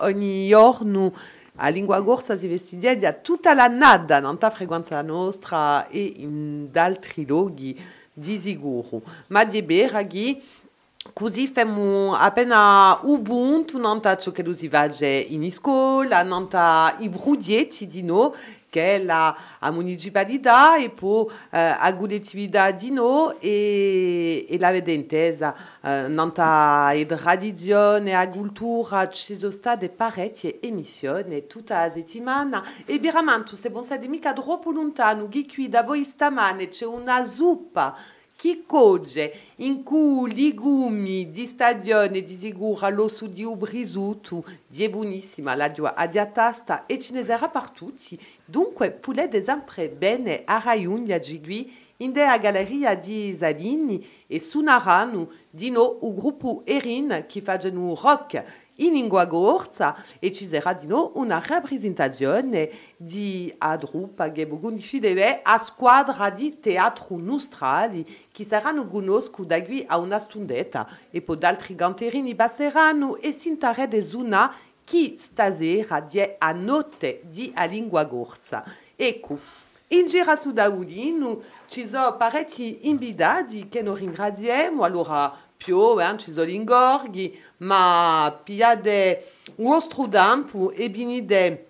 ogni a lingua corsa si vestidia tutta la nada, non ta frequenza nostra e in altri luoghi di sicuro. Ma di beraghi così famo appena ubuntu, non ta ciò che si va in scuola, non ta i di noi che è la a municipalità e poi eh, a collettività di noi e, e l'avete intesa eh, nanta e tradizione a cultura ci sono state parecchie emissioni tutta la settimana. E veramente se non siete mica troppo lontano che qui da voi stamane c'è una zuppa chi cogge in cui legumi di stagione di sicuro l'osso di ubrisuto di è buonissima la giua a diatasta e ce ne sarà per tutti dunque poulet sempre bene a Raiunia Gigui in a galleria di Zalini e suoneranno di no o gruppo Erin che fanno rock in lingua gorza e ci sarà di no una rappresentazione di Adrupa che deve a squadra di teatro nostrali che saranno conosco da qui a una stundetta e poi d'altri ganterini passeranno e si de una chi stasera die a notte di a lingua gorza. Ecco, in gira su Daulino ci sono parecchi invitati che noi ringraziamo, allora più eh, ci sono l'ingorghi, ma piade vostro tempo e binide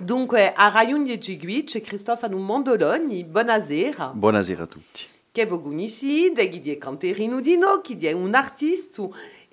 Dunque, a Raiun di Gigui c'è Cristofano Mondoloni. Buonasera. Buonasera a tutti. Che voi conoscete, chi è canterino di noi, chi è un artista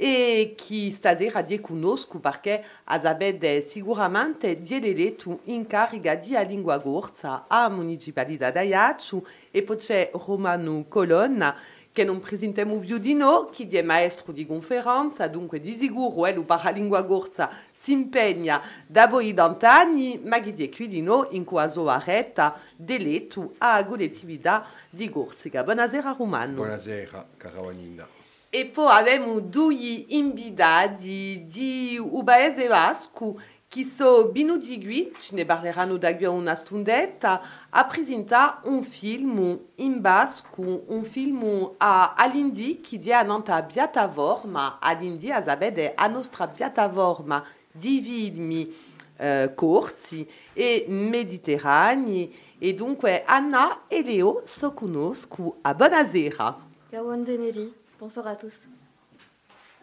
e chi stasera di conosco perché avete sicuramente dieleto in carica di lingua gorza a municipalità d'Aiaccio e poi c'è Romano Colonna che non presentiamo più di noi, che è maestro di conferenza, dunque di sicuro eh, per la lingua gorza si impegna da voi d'antani, ma che è qui di noi in quasi retta dell'etu a collettività di Gorsica. Buonasera Romano. Buonasera, Caravanina. E poi abbiamo due invitati di Ubaese Vasco che sono venuti ce ne parleranno da qui una stundetta, a presentare un film in basco, un film a all'Indi che dia a nostra piattaforma, all'Indi a sapere a nostra piattaforma di eh, corti e mediterranei e dunque Anna e Leo so conosco a buonasera. Gawandeneri, bonsoir à tous.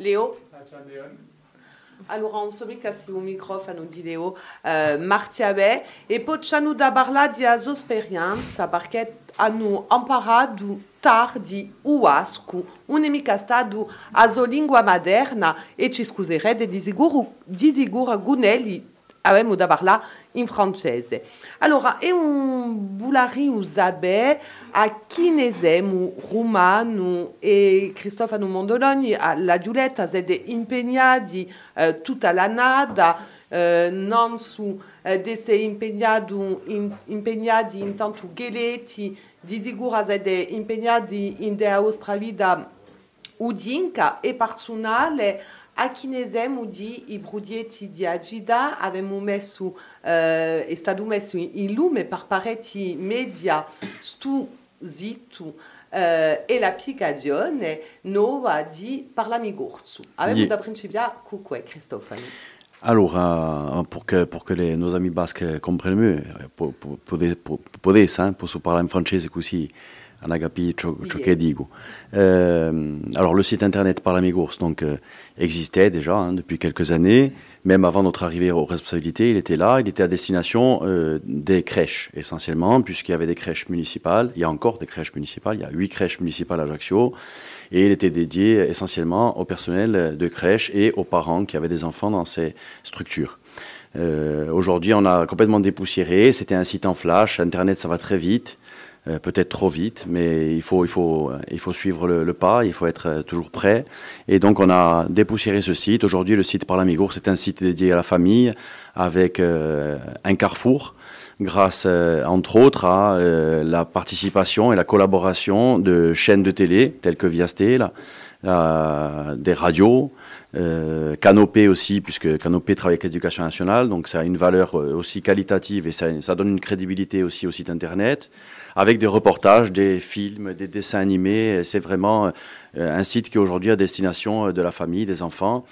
Leo? Allora, on se met casse au microfono di Leo uh, Martiabe e possiamo da parlare di sua esperienza perché hanno imparato tardi uasco, un è mica stato a sua lingua materna e ci scuserete di sicuro, di sicuro Gunelli avevamo da parlare in francese. Allora, è un bulari usabe a chinesemo romano e Cristofano Mondoloni, la Giulietta, siete impegnati eh, tutta la nada, eh, non su eh, essere impegnati in, impegnati in tanto geletti, di sicuro impegnati in della vostra vita udinca e personale a chinesem di i brudietti di agida avevamo messo, eh, è stato messo in lume per parecchi media stu zitto eh, e l'applicazione nuova di Parlamigorzu. Avevamo da principio cuque, Cristofano. Alors, euh, pour que, pour que les, nos amis basques comprennent mieux, pour, pour, pour, pour, pour, hein, pour se parler en français aussi, Anagapi Chokedigo. Euh, alors le site internet Parlamigos donc euh, existait déjà hein, depuis quelques années, même avant notre arrivée aux responsabilités, il était là, il était à destination euh, des crèches essentiellement, puisqu'il y avait des crèches municipales, il y a encore des crèches municipales, il y a huit crèches municipales à Ajaccio, et il était dédié essentiellement au personnel de crèche et aux parents qui avaient des enfants dans ces structures. Euh, Aujourd'hui, on a complètement dépoussiéré. C'était un site en flash. Internet, ça va très vite. Euh, peut-être trop vite, mais il faut, il faut, il faut suivre le, pas, il faut être euh, toujours prêt. Et donc on a dépoussiéré ce site. Aujourd'hui, le site Par c'est un site dédié à la famille avec euh, un carrefour grâce entre autres à la participation et la collaboration de chaînes de télé telles que Viasté, des radios, Canopé aussi, puisque Canopé travaille avec l'éducation nationale, donc ça a une valeur aussi qualitative et ça donne une crédibilité aussi au site internet avec des reportages, des films, des dessins animés. C'est vraiment euh, un site qui est aujourd'hui à destination euh, de la famille, des enfants.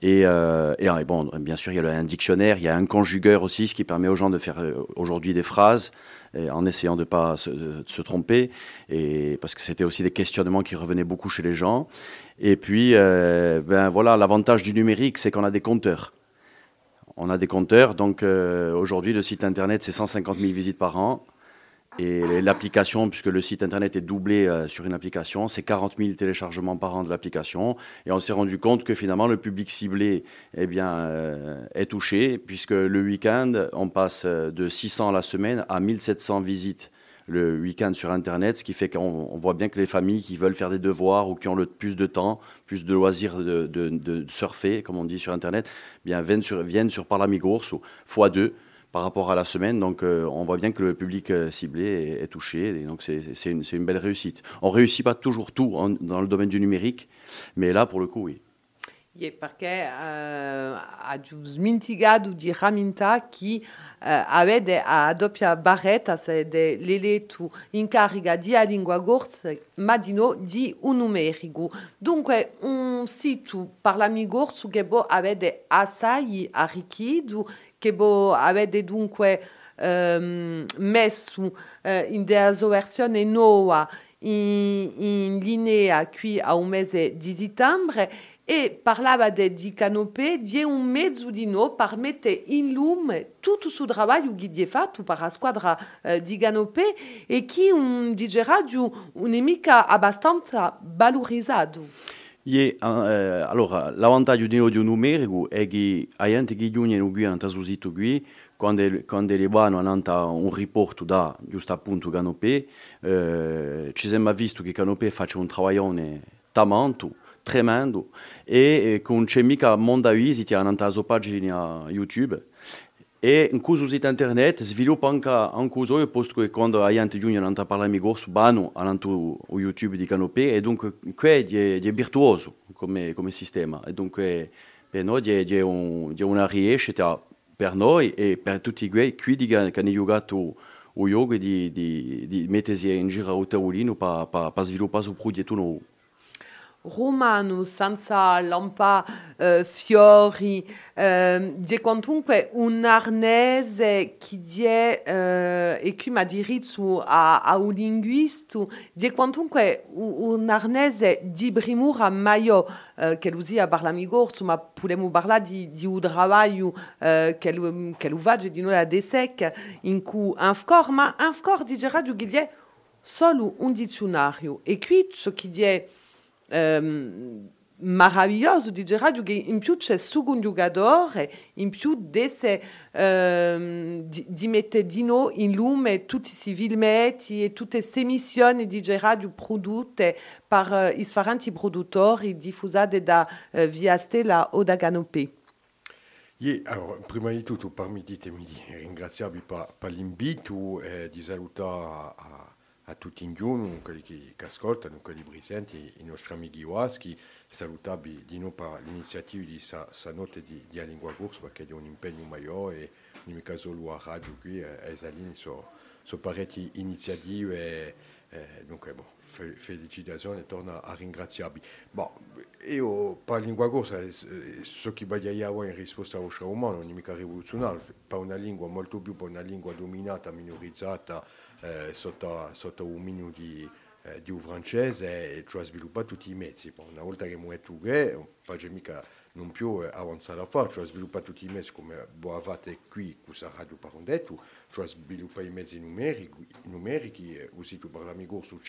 Et, euh, et, bon, bien sûr, il y a un dictionnaire, il y a un conjugueur aussi, ce qui permet aux gens de faire aujourd'hui des phrases en essayant de ne pas se, tromper, et, parce que c'était aussi des questionnements qui revenaient beaucoup chez les gens. Et puis, ben voilà, l'avantage du numérique, c'est qu'on a des compteurs. On a des compteurs, donc aujourd'hui, le site internet, c'est 150 000 visites par an. Et l'application, puisque le site internet est doublé euh, sur une application, c'est 40 000 téléchargements par an de l'application. Et on s'est rendu compte que finalement, le public ciblé eh bien, euh, est touché, puisque le week-end, on passe de 600 à la semaine à 1700 visites le week-end sur Internet, ce qui fait qu'on voit bien que les familles qui veulent faire des devoirs ou qui ont le plus de temps, plus de loisirs de, surfer, comme on dit sur Internet, eh bien viennent sur, viennent sur Parlamigos ou x2 par rapport à la semaine. Donc euh, on voit bien que le public euh, ciblé est, est touché. Et donc c'est une, une, belle réussite. On ne réussit pas toujours tout en, dans le domaine du numérique, mais là, pour le coup, oui. E perché uh, ha smintigato di raminta chi uh, avete a doppia barretta se de l'eletu in carica di a lingua gorsa ma di no di un numerico. Dunque un sito parlami gorsu che bo avete assai arricchito, che bo avete dunque um, messo uh, in della sua versione nuova in, in linea qui a un mese di settembre e parlava de, di canopé di un mezzo di no per mettere in lume tutto il lavoro che è fatto per la squadra eh, di canopé e che un DJ Radio un'emica abbastanza valorizzato. Yeah, uh, allora, l'avvantaggio di audio numerico è che la gente che giunge qui hanno trasudito qui, quando, quando le vanno hanno un riporto da, giusto appunto, Canopé, eh, ci sembra visto che Canopé faccia un lavoro tamanto, tremendo e con c'è mica monda visiti hanno la sua pagina YouTube e in questo sito internet sviluppa anche un cosa io posto che quando la gente giugno hanno parlato mi bano YouTube di Canopé e dunque qui è, è virtuoso come, sistema. E dunque per noi è, è, un, è una riescita per e qui che giocato o yoga di, di, di in giro a tavolino romano senza lampa eh, fiori eh, di quantunque un arnese che die eh, e qui diritto a, a un linguista di quantunque un arnese di brimura maio eh, che usia parlami gorso ma possiamo parlare di, di un lavoro eh, che lo che lo vage di noi a desec in cui ancora ma ancora di radio che solo un dizionario e qui ciò che um, maravilhoso di rádio che in più c'è su un giocatore, in più desse, um, di, di mettere di no in lume tutti i filmetti e tutte queste emissioni di radio prodotte per uh, i produttori diffusate da uh, Via Stella o da Canopé. Allora, prima di tutto, permettetemi di ringraziarvi per, l'invito e di salutare a, a tutti in giorno, quelli che, che ascoltano, quelli presenti, i nostri amici waschi, salutabili di noi per l'iniziativa di sa notte di, di a lingua corsa, perché è un impegno maggiore e in mica solo a radio qui, e a Esalini sono so parecchie iniziative e, e dunque boh, fe, felicitazioni, torno a ringraziarvi. Boh, io per lingua corsa, so che bagliavo in risposta allo show umano, non è mica rivoluzionario, per una lingua molto più, per una lingua dominata, minorizzata, eh, sotto, sotto un di, eh, di un francese e ci ha sviluppato tutti i mezzi. Una volta che è tu non faccio mica non più avanzare a fare, ci ha sviluppato tutti i mezzi qui, radio parondetto, ci ha sviluppato i mezzi numerici, numerici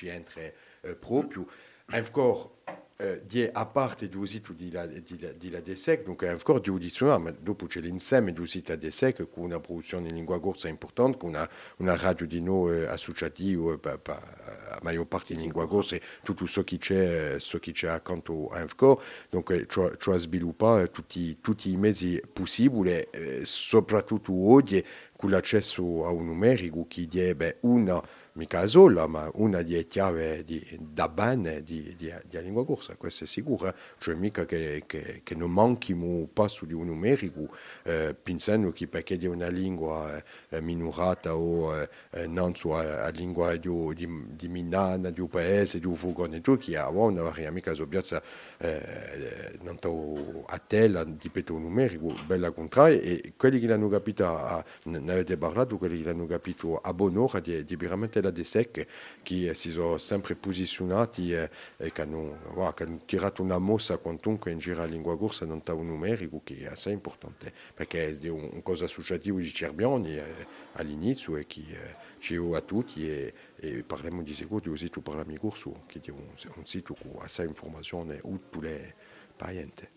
entra eh, proprio. Ancora eh, di a parte due siti di la, DSEC, donc ancora di udizionare, ma dopo c'è l'insieme due siti a DSEC con una produzione in lingua corsa importante, con una, una radio di noi eh, associativa eh, a maggior parte in lingua corsa e tutto ciò che c'è, ciò che c'è accanto a Ancora, donc ci ha sviluppato tutti, tutti i mezzi possibili, eh, soprattutto oggi con l'accesso a un numerico che è una mica sola, ma una delle chiavi di, da bene di, di, di lingua corsa, questo è sicuro, eh? cioè mica che, che, che non manchino passo di un numerico, eh, pensando che perché è una lingua eh, minorata o eh, non sua lingua di, di, di Minana, di un paese, di un furgone, tu che ha una varia mica so piazza eh, non a tela, ripeto, un numerico, bella contraria, e quelli che l'hanno capito, ne avete parlato, quelli che l'hanno capito a buon'ora, di, di veramente la De che si sono sempre posizionati e, e che, hanno, wow, tirato una mossa in giro a lingua corsa non un numerico che è assai importante perché è una cosa associativa di Cerbioni eh, all'inizio e che eh, a tutti e, e parliamo di sicuro così tu parli mi corso che è un, un sito con assai informazione utile per la gente.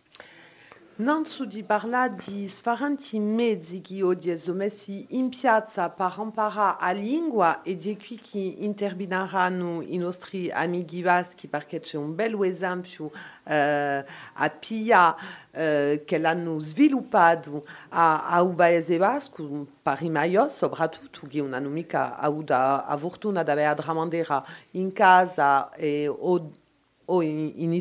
Non di parla di sfaranti mezzi che oggi sono in piazza per imparare lingua e di qui che intervineranno i nostri amici vaschi perché c'è un bel esempio eh, a Pia eh, che l'hanno sviluppato a, a un vasco, Parimaio soprattutto, che non hanno mica avuto fortuna di Dramandera in casa e, o, o in, in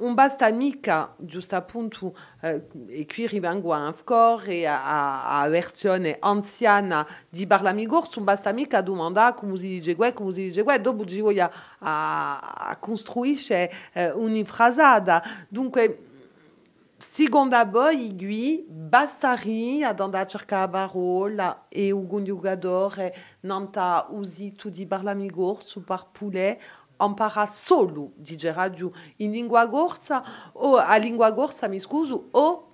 un basta mica giusto appunto eh, e qui rivengo ancora a, a versione anziana di Barlamigor un basta mica domanda come si dice qua come si dice qua dopo ci voglio a, a costruire eh, un'ifrasada dunque Seconda poi qui bastari ad andare a cercare la parola e un giocatore non ta usi tu di Barlamigor su par poulet impara solo di radio in lingua gorsa o a lingua gorsa, mi scuso, o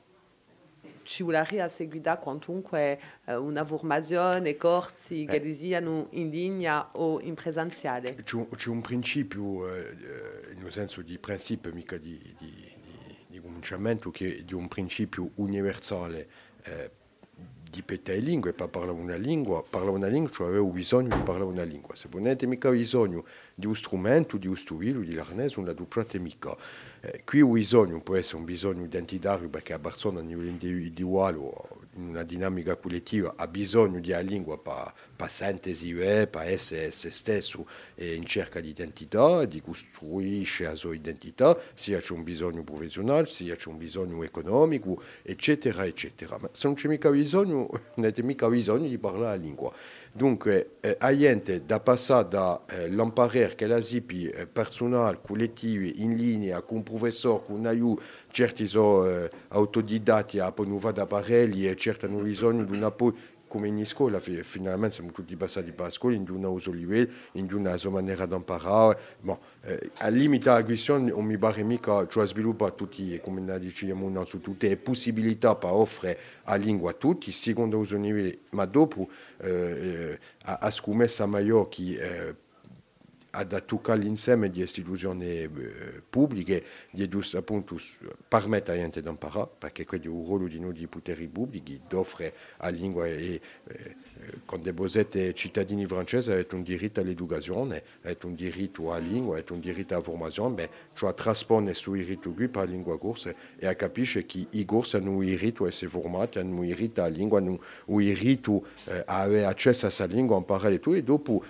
ci a seguire quantunque uh, una formazione, corsi eh. che siano in linea o in presenziale. C'è un principio, eh, nel senso di principio, mica di, di, di, di cominciamento, che è di un principio universale eh, di petare lingue, per parlare una lingua, parlare una lingua, cioè avevo bisogno di parlare una lingua. Se non avete mica bisogno di un strumento, di un stuvilo, di l'arnese, non la duplicate mica. Eh, qui il bisogno può essere un bisogno identitario perché a Barcellona a livello individuale in una dinamica collettiva ha bisogno di una lingua per, per sentirsi per essere se stesso e in cerca di identità, di costruire la sua identità, sia c'è un bisogno professionale, sia c'è un bisogno economico, eccetera, eccetera. Ma se non c'è mica bisogno, non avete mica bisogno di parlare la lingua. Dunque, eh, gente da passare dall'imparare eh, che la zipi eh, personale, collettiva, in linea, con un professore, con aiuto, certi sono eh, autodidatti, poi non vado apparelli e certi hanno bisogno di un appoggio come in scuola, finalmente siamo tutti passati per la scuola in una uso livello, in una sua maniera di. Bon, eh, al limite la questione non mi pare mica, cioè sviluppa tutti, come diciamo, non su tutte le possibilità la lingua a tutti, secondo ma dopo eh, eh, a, a scommessa maggiore ad toccare l'insieme di istituzioni eh, pubbliche di appunto permettere a gente di imparare, perché questo è il ruolo di offrire la lingua e eh, quando voi siete cittadini francesi avete un diritto all'educazione, avete un diritto un diritto alla su la e a capisce che un diritto a un diritto lingua, hanno un diritto eh, a avere accesso a questa lingua, a imparare tutto e dopo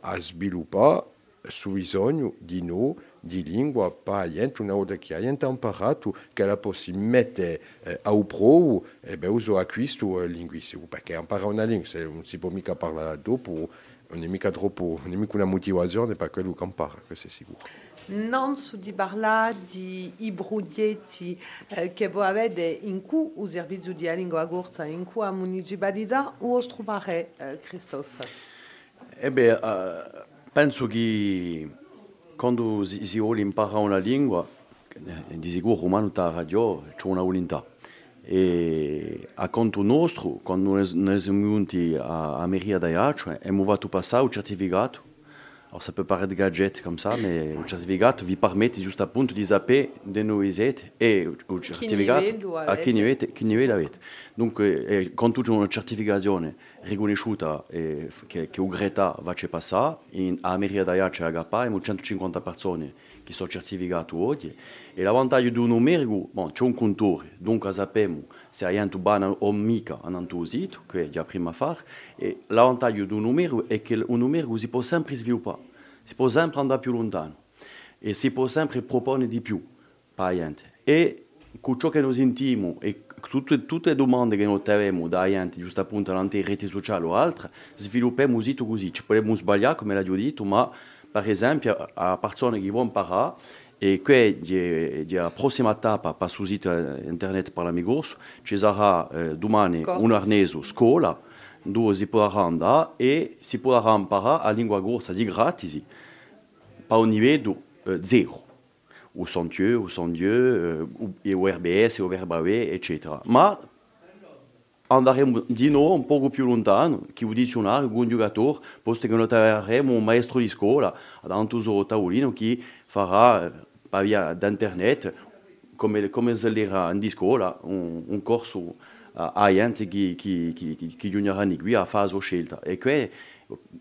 a sviluppare su bisogno di noi di lingua per gente, una volta che ha imparato che la possa mettere eh, a prova e beh, uso acquisto eh, linguistico, perché imparare una lingua, se non si può mica parlare dopo, non è mica troppo, non è mica una motivazione per quello che impara, questo è sicuro. non su di parlare di i bruglietti eh, che voi avete in cui il servizio di lingua corsa, in cui la municipalità, o os trovare, eh, Christophe? Eh beh, uh, penso che quando si, vuole imparare una lingua, eh, di sicuro romano ta radio c'è una volontà. E a conto nostro, quando noi siamo venuti a, a Meria d'Aiaccio, abbiamo fatto passare un certificato Alors ça peut paraître gadget comme ça, mais le certificat vi permet juste appunto di sapere di noi siete e il certificato a che livello avete. Dunque, eh, con tutta una certificazione riconosciuta eh, che, che va a passare, in America d'Aia c'è Agapa, abbiamo 150 persone che sono certificate oggi, e l'avvantaggio di un numero, bon, c'è un contore, dunque sappiamo se hai un bana o mica un sito, che è già prima a fare, e l'avvantaggio di un numero è che un numero si può sempre sviluppare, si può sempre andare più lontano, e si può sempre proporre di più, per gente. E con ciò che noi sentiamo e tutte, tutte domande che abbiamo da gente, giusto appunto nelle reti sociali o altre, sviluppiamo così così. Ci possiamo sbagliare, come l'ho detto, ma per esempio a persone che vogliono imparare e qui la prossima tappa per sul sito internet per ci sarà eh, domani un arneso scuola dove si potrà andare e si potrà imparare la lingua corsa di gratis per un livello eh, zero au Santieu, au Sandieu, e o RBS, o Verbawe, etc. Ma andaremo di nuovo un poco più lontano, che il dizionario con un giocatore, posto che noi avremo un maestro di scuola, davanti al tavolino, che farà per via d'internet, come, come se l'era in scuola, un, un corso a gente che, che, che, che, che a fare la scelta. E qui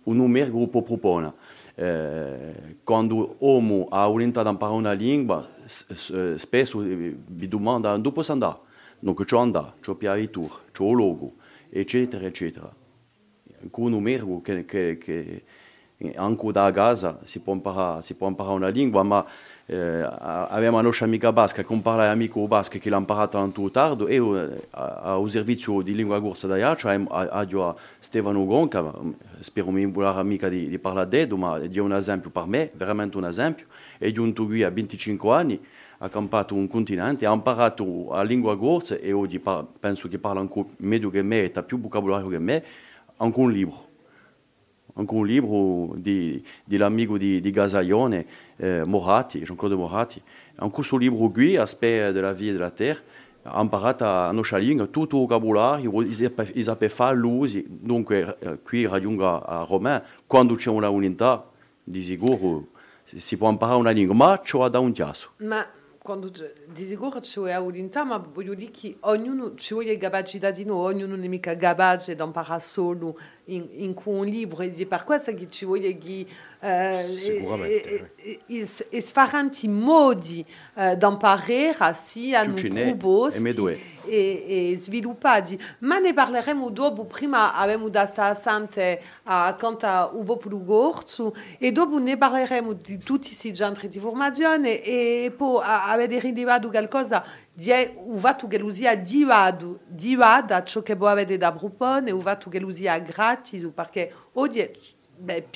un numero gruppo propone. Eh, quando l'uomo ha volontà di imparare una lingua, spesso mi domanda dove posso andare. Donc, c'è andare, c'è piavitura, c'è il logo, eccetera, eccetera. Con un numero che, che, che anche da casa si può imparare, si può imparare una lingua, ma eh, avevamo una nostra amica basca che parla amico basca che l'ha imparata tanto tardi e eh, al servizio di lingua corsa da Iaccia a Stefano Gonca, spero mi volare mica di, di parlare di ma di un esempio per me, veramente un esempio, è giunto qui a 25 anni, ha campato un continente, ha imparato la lingua corsa e oggi penso che parla ancora meglio che me, ha più vocabolario che me, anche un libro un libro di, dell'amico di, di Gasaglione, eh, Moratti, Jean-Claude Moratti. Anche questo libro qui, Aspect della via della terra, ha imparato a nostra lingua tutto il vocabolario, il sapeva fare l'uso, dunque eh, qui raggiunga a Roma, quando c'è una unità, di sicuro si può imparare una lingua, ma c'è da un chiasso. Ma quando di sicuro vuole unità, ma voglio dire che ognuno ci vuole capacità di noi, ognuno non è mica capace di imparare in, in un libro, e per che ci che eh. E, e, e, sfaranti modi eh, proposti e, e sviluppati. Ma ne parleremo dopo, prima abbiamo da stare assente a quanto un po' più corto e dopo ne parleremo di tutti questi di formazione e poi avete rilevato qualcosa di un fatto che usia divado, divada ciò che da usia gratis perché oggi beh,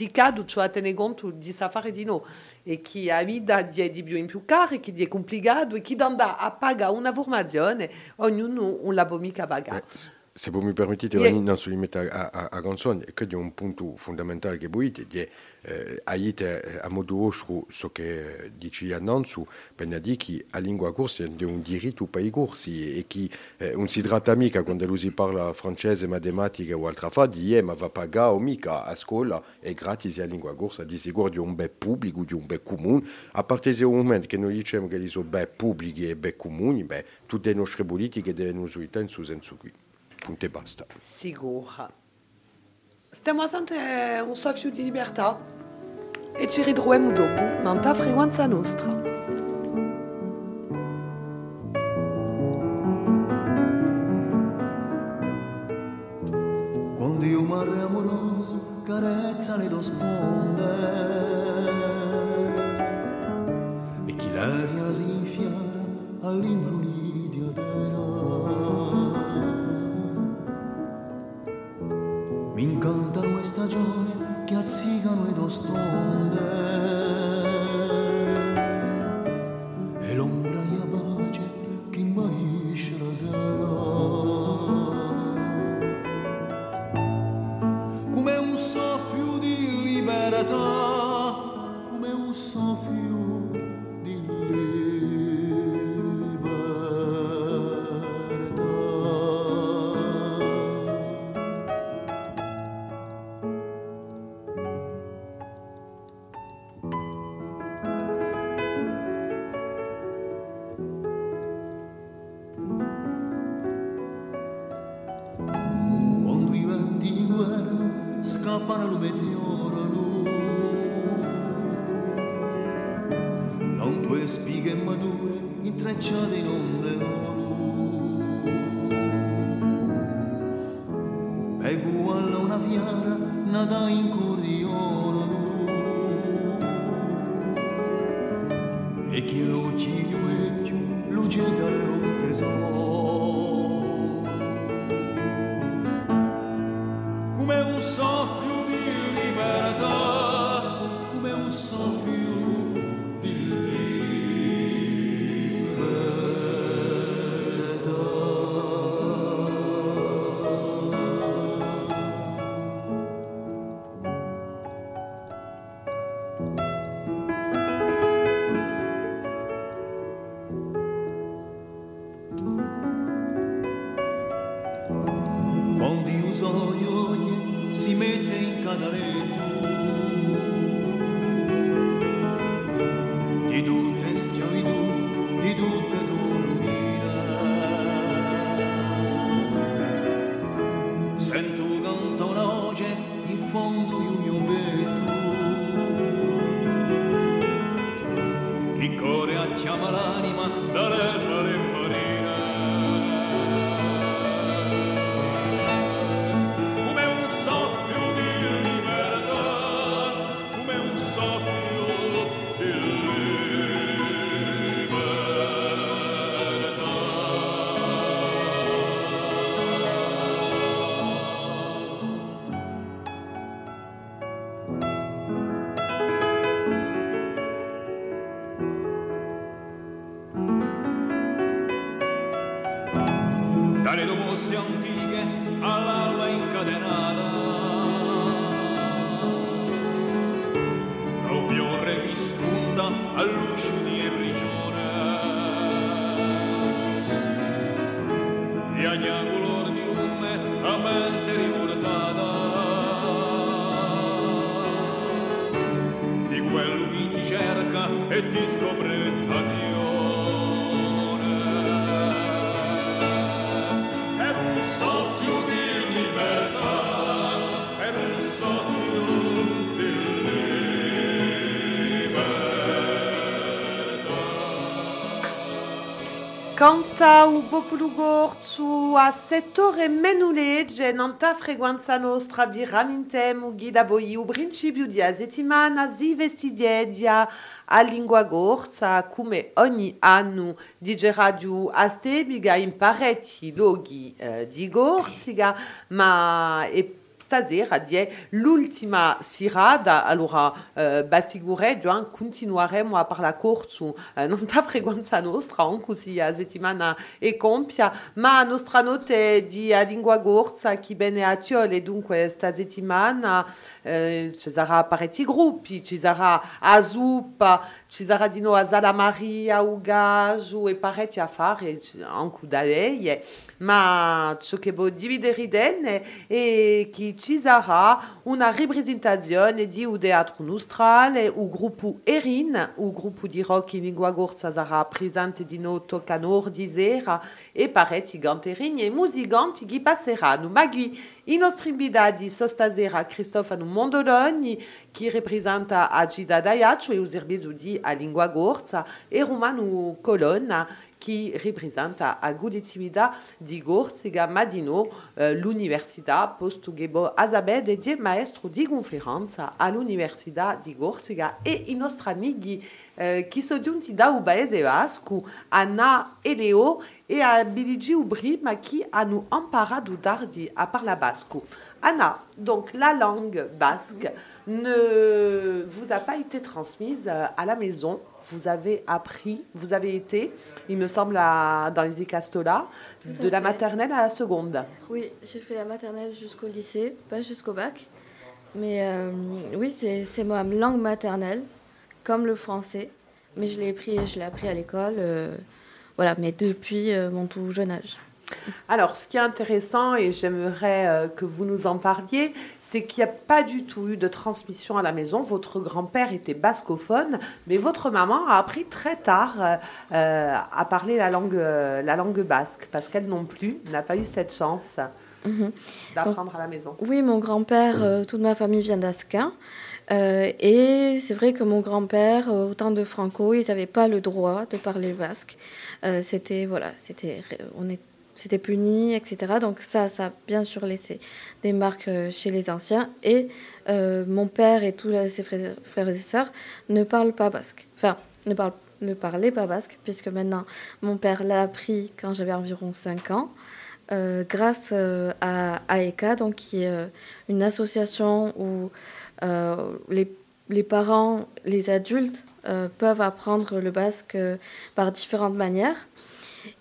cioè a tenere conto di safari di no e chi ha vita di, di più in più caro e chi è complicato e chi andrà a pagare una formazione ognuno un lavoro mica pagato. Se voi mi permettete, yeah. non si limita a, a, a canzone, è un punto fondamentale che voi dite, eh, aiuta eh, a modo ostro so che dici annuncio, per dire che la lingua corsa è un diritto per i corsi e che eh, non si tratta mica quando si parla francese, matematica o altra fa, di eh, ma va pagare o mica a scuola è gratis la lingua corsa, di sicuro di un bel pubblico, di un bel comune, a partire dal momento che noi diciamo che sono bel pubblici e bel comuni, beh, tutte le nostre politiche devono usare in senso qui. Punto e basta. Sicura. Stiamo assente un soffio di libertà? E ci ritroviamo dopo nella frequenza nostra. Quando io mare amoroso carezza le do sponde e chi l'aria si infiara all'imbrunì di adera cantano e stagione che azzigano ed ostonde. Canta u populu gortzu a settore menulege nanta frequenza nostra bi ramintem u gida boi u principiu di azetimana zi vestidiedia a lingua gorza come ogni anno di radio astebiga impareti logi eh, di gorziga ma e stasera die l'ultima sirada. Allora eh, Joan continueremo a parla corso eh, non ta frequenza nostra anche si a settimana e compia. Ma nostra note di a lingua gorza chi bene a tiole dunque sta settimana eh, ci sarà parecchi gruppi ci sarà a zuppa ci sarà di nuovo a Zala Maria Ugajo e parecchi a fare anche da lei ma dividere idene è che ci sarà una rappresentazione di un teatro nostrale, gruppo Erin, un gruppo di rock in lingua gorza sarà presente di noi toccanor di sera e parecchi ganterini e musicanti che passeranno. Ma qui i nostri invitati stasera Cristofano Mondoloni, che rappresenta Agida Daiaccio e un servizio di a lingua gorza, e Romano Colonna, che rappresenta a Gulitimida di Gorziga Madino eh, l'Università Postugebo Azabed di maestro di conferenza all'Università di Gorziga e i nostri amici eh, sono giunti da un paese basco, Anna e Leo e a Biligi Ubri, ma qui hanno imparato tardi a parler basco. Anna, donc la langue basque ne vous a pas été transmise à la maison. Vous avez appris, vous avez été, il me semble, à- dans les Ecastola, de la maternelle à la seconde. Oui, j'ai fait la maternelle jusqu'au lycée, pas jusqu'au bac. Mais euh, oui, c'est ma langue maternelle, comme le français. Mais je l'ai appris, je l'ai appris à l'école, euh, voilà, mais depuis euh, mon tout jeune âge. Alors, ce qui est intéressant, et j'aimerais euh, que vous nous en parliez, c'est qu'il n'y a pas du tout eu de transmission à la maison. Votre grand-père était bascophone, mais votre maman a appris très tard euh, euh, à parler la langue, euh, la langue basque, parce qu'elle non plus n'a pas eu cette chance Mhm. d'apprendre à la maison. Oui, mon grand-père, euh, toute ma famille vient d'Asquin. Et c'est vrai que mon grand-père, au temps de Franco, ils n'avaient pas le droit de parler basque. C'était voilà, c'était on est c'était puni, etc. Donc ça, ça a bien sûr laissé des marques chez les anciens. Et mon père et tous ses frères, et sœurs ne parlent pas basque. Enfin, ne, parlent, ne parlaient pas basque, puisque maintenant, mon père l'a appris quand j'avais environ 5 ans. Euh, grâce euh, à AECA, donc, qui est euh, une association où les, les, parents, les adultes peuvent apprendre le basque par différentes manières.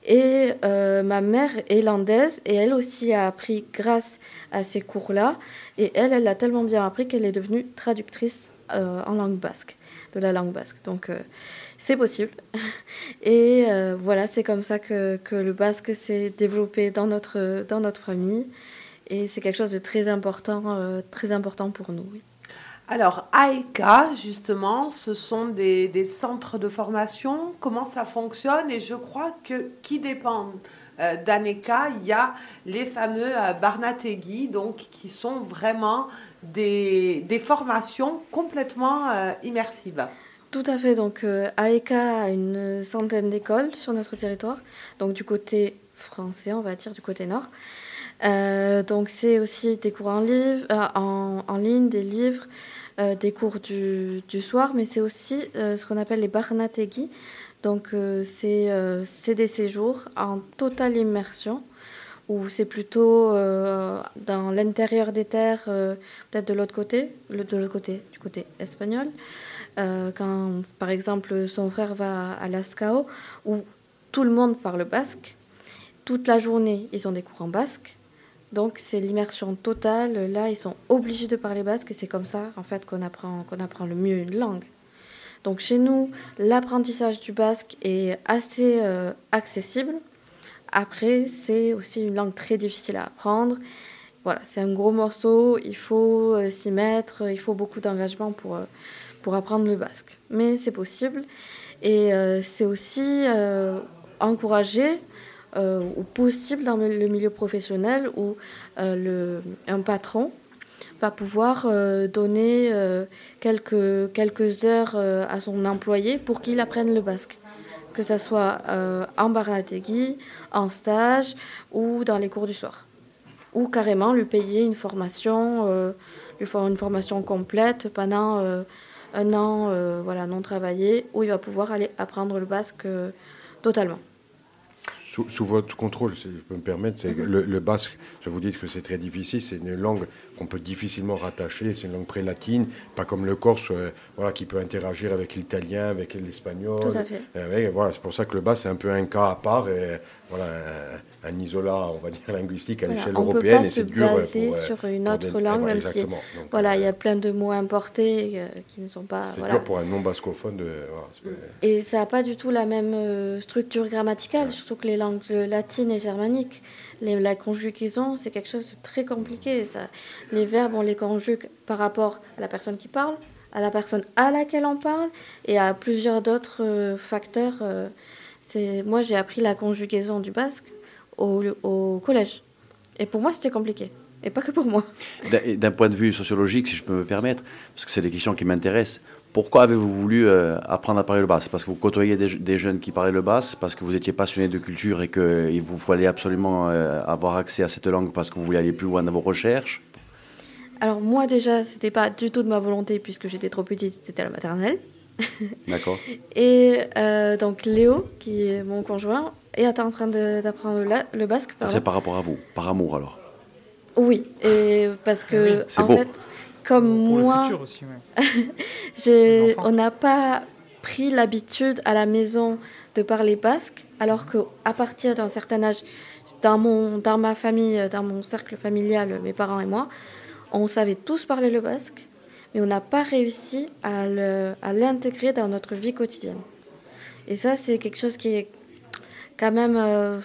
Et ma mère est landaise et elle aussi a appris grâce à ces cours-là. Et elle, elle a tellement bien appris qu'elle est devenue traductrice en langue basque, de la langue basque. Donc c'est possible. Et euh, voilà, c'est comme ça que, que le basque s'est développé dans notre, dans notre famille. Et c'est quelque chose de très important, euh, très important pour nous. Alors, AECA, justement, ce sont des, centres de formation. Comment ça fonctionne? Et je crois que qui dépendent euh, d'ANECA, il y a les fameux Barnategui, donc qui sont vraiment des, formations complètement immersives. Tout à fait. Donc, euh, AECA a une centaine d'écoles sur notre territoire, donc du côté français, on va dire, du côté nord. Euh, donc, c'est aussi des cours euh, en, ligne, des livres, des cours du, soir, mais c'est aussi ce qu'on appelle les barnategi. Donc, c'est des séjours en totale immersion où c'est plutôt dans l'intérieur des terres, peut-être de l'autre côté, de l'autre côté, du côté espagnol. Euh, quand, par exemple, son frère va à Lascaux, où tout le monde parle basque, toute la journée, ils ont des cours en basque. Donc, c'est l'immersion totale. Là, ils sont obligés de parler basque et c'est comme ça, en fait, qu'on apprend, qu'on apprend le mieux une langue. Donc, chez nous, l'apprentissage du basque est assez euh, accessible. Après, c'est aussi une langue très difficile à apprendre. Voilà, c'est un gros morceau, il faut euh, s'y mettre, il faut beaucoup d'engagement pour, pour apprendre le basque. Mais c'est possible. Et euh, c'est aussi euh, encouragé euh, ou possible dans le milieu professionnel où le, un patron va pouvoir donner quelques, quelques heures à son employé pour qu'il apprenne le basque. Que ce soit en barategui, en stage ou dans les cours du soir. Ou carrément lui payer une formation, lui faire une formation complète pendant un an euh, voilà, non travaillé, où il va pouvoir aller apprendre le basque euh, totalement. Sous, votre contrôle, si je peux me permettre, mhm. le, le, basque, je vous dis que c'est très difficile, c'est une langue qu'on peut difficilement rattacher, c'est une langue pré-latine, pas comme le corse, euh, voilà, qui peut interagir avec l'italien, avec l'espagnol. Tout à fait. voilà, c'est pour ça que le basque, c'est un peu un cas à part, et voilà, un isolat, on va dire, linguistique à l'échelle européenne. et c'est dur pour, euh, sur une autre langue, même si voilà, il y a euh, plein de mots importés euh, qui ne sont pas. C'est dur pour un non-bascophone de. et ça n'a pas du tout la même structure grammaticale, surtout que les langues latines et germaniques. la conjugaison, c'est quelque chose de très compliqué. Ça, les verbes, on les conjugue par rapport à la personne qui parle, à la personne à laquelle on parle et à plusieurs d'autres facteurs. c'est moi, j'ai appris la conjugaison du basque au, collège. Et pour moi, c'était compliqué. Et pas que pour moi. D'un point de vue sociologique, si je peux me permettre, parce que c'est des questions qui m'intéressent, pourquoi avez-vous voulu euh, apprendre à parler le basse? Parce que vous côtoyez des, jeunes qui parlaient le basse, parce que vous étiez passionné de culture et qu'il vous fallait absolument euh, avoir accès à cette langue parce que vous voulez aller plus loin dans vos recherches? Alors moi déjà, c'était pas du tout de ma volonté puisque j'étais trop petite, c'était à la maternelle. D'accord. et euh, donc Léo, qui est mon conjoint, est en train d'apprendre le, le, basque. C'est par rapport à vous, par amour alors Oui, et parce que en fait, comme moi, le futur aussi, ouais. on n'a pas pris l'habitude à la maison de parler basque, alors qu'à partir d'un certain âge, dans, mon, dans ma famille, dans mon cercle familial, mes parents et moi, on savait tous parler le basque mais on n'a pas réussi à l'intégrer dans notre vie quotidienne. Et ça, c'est quelque chose qui est quand même euh,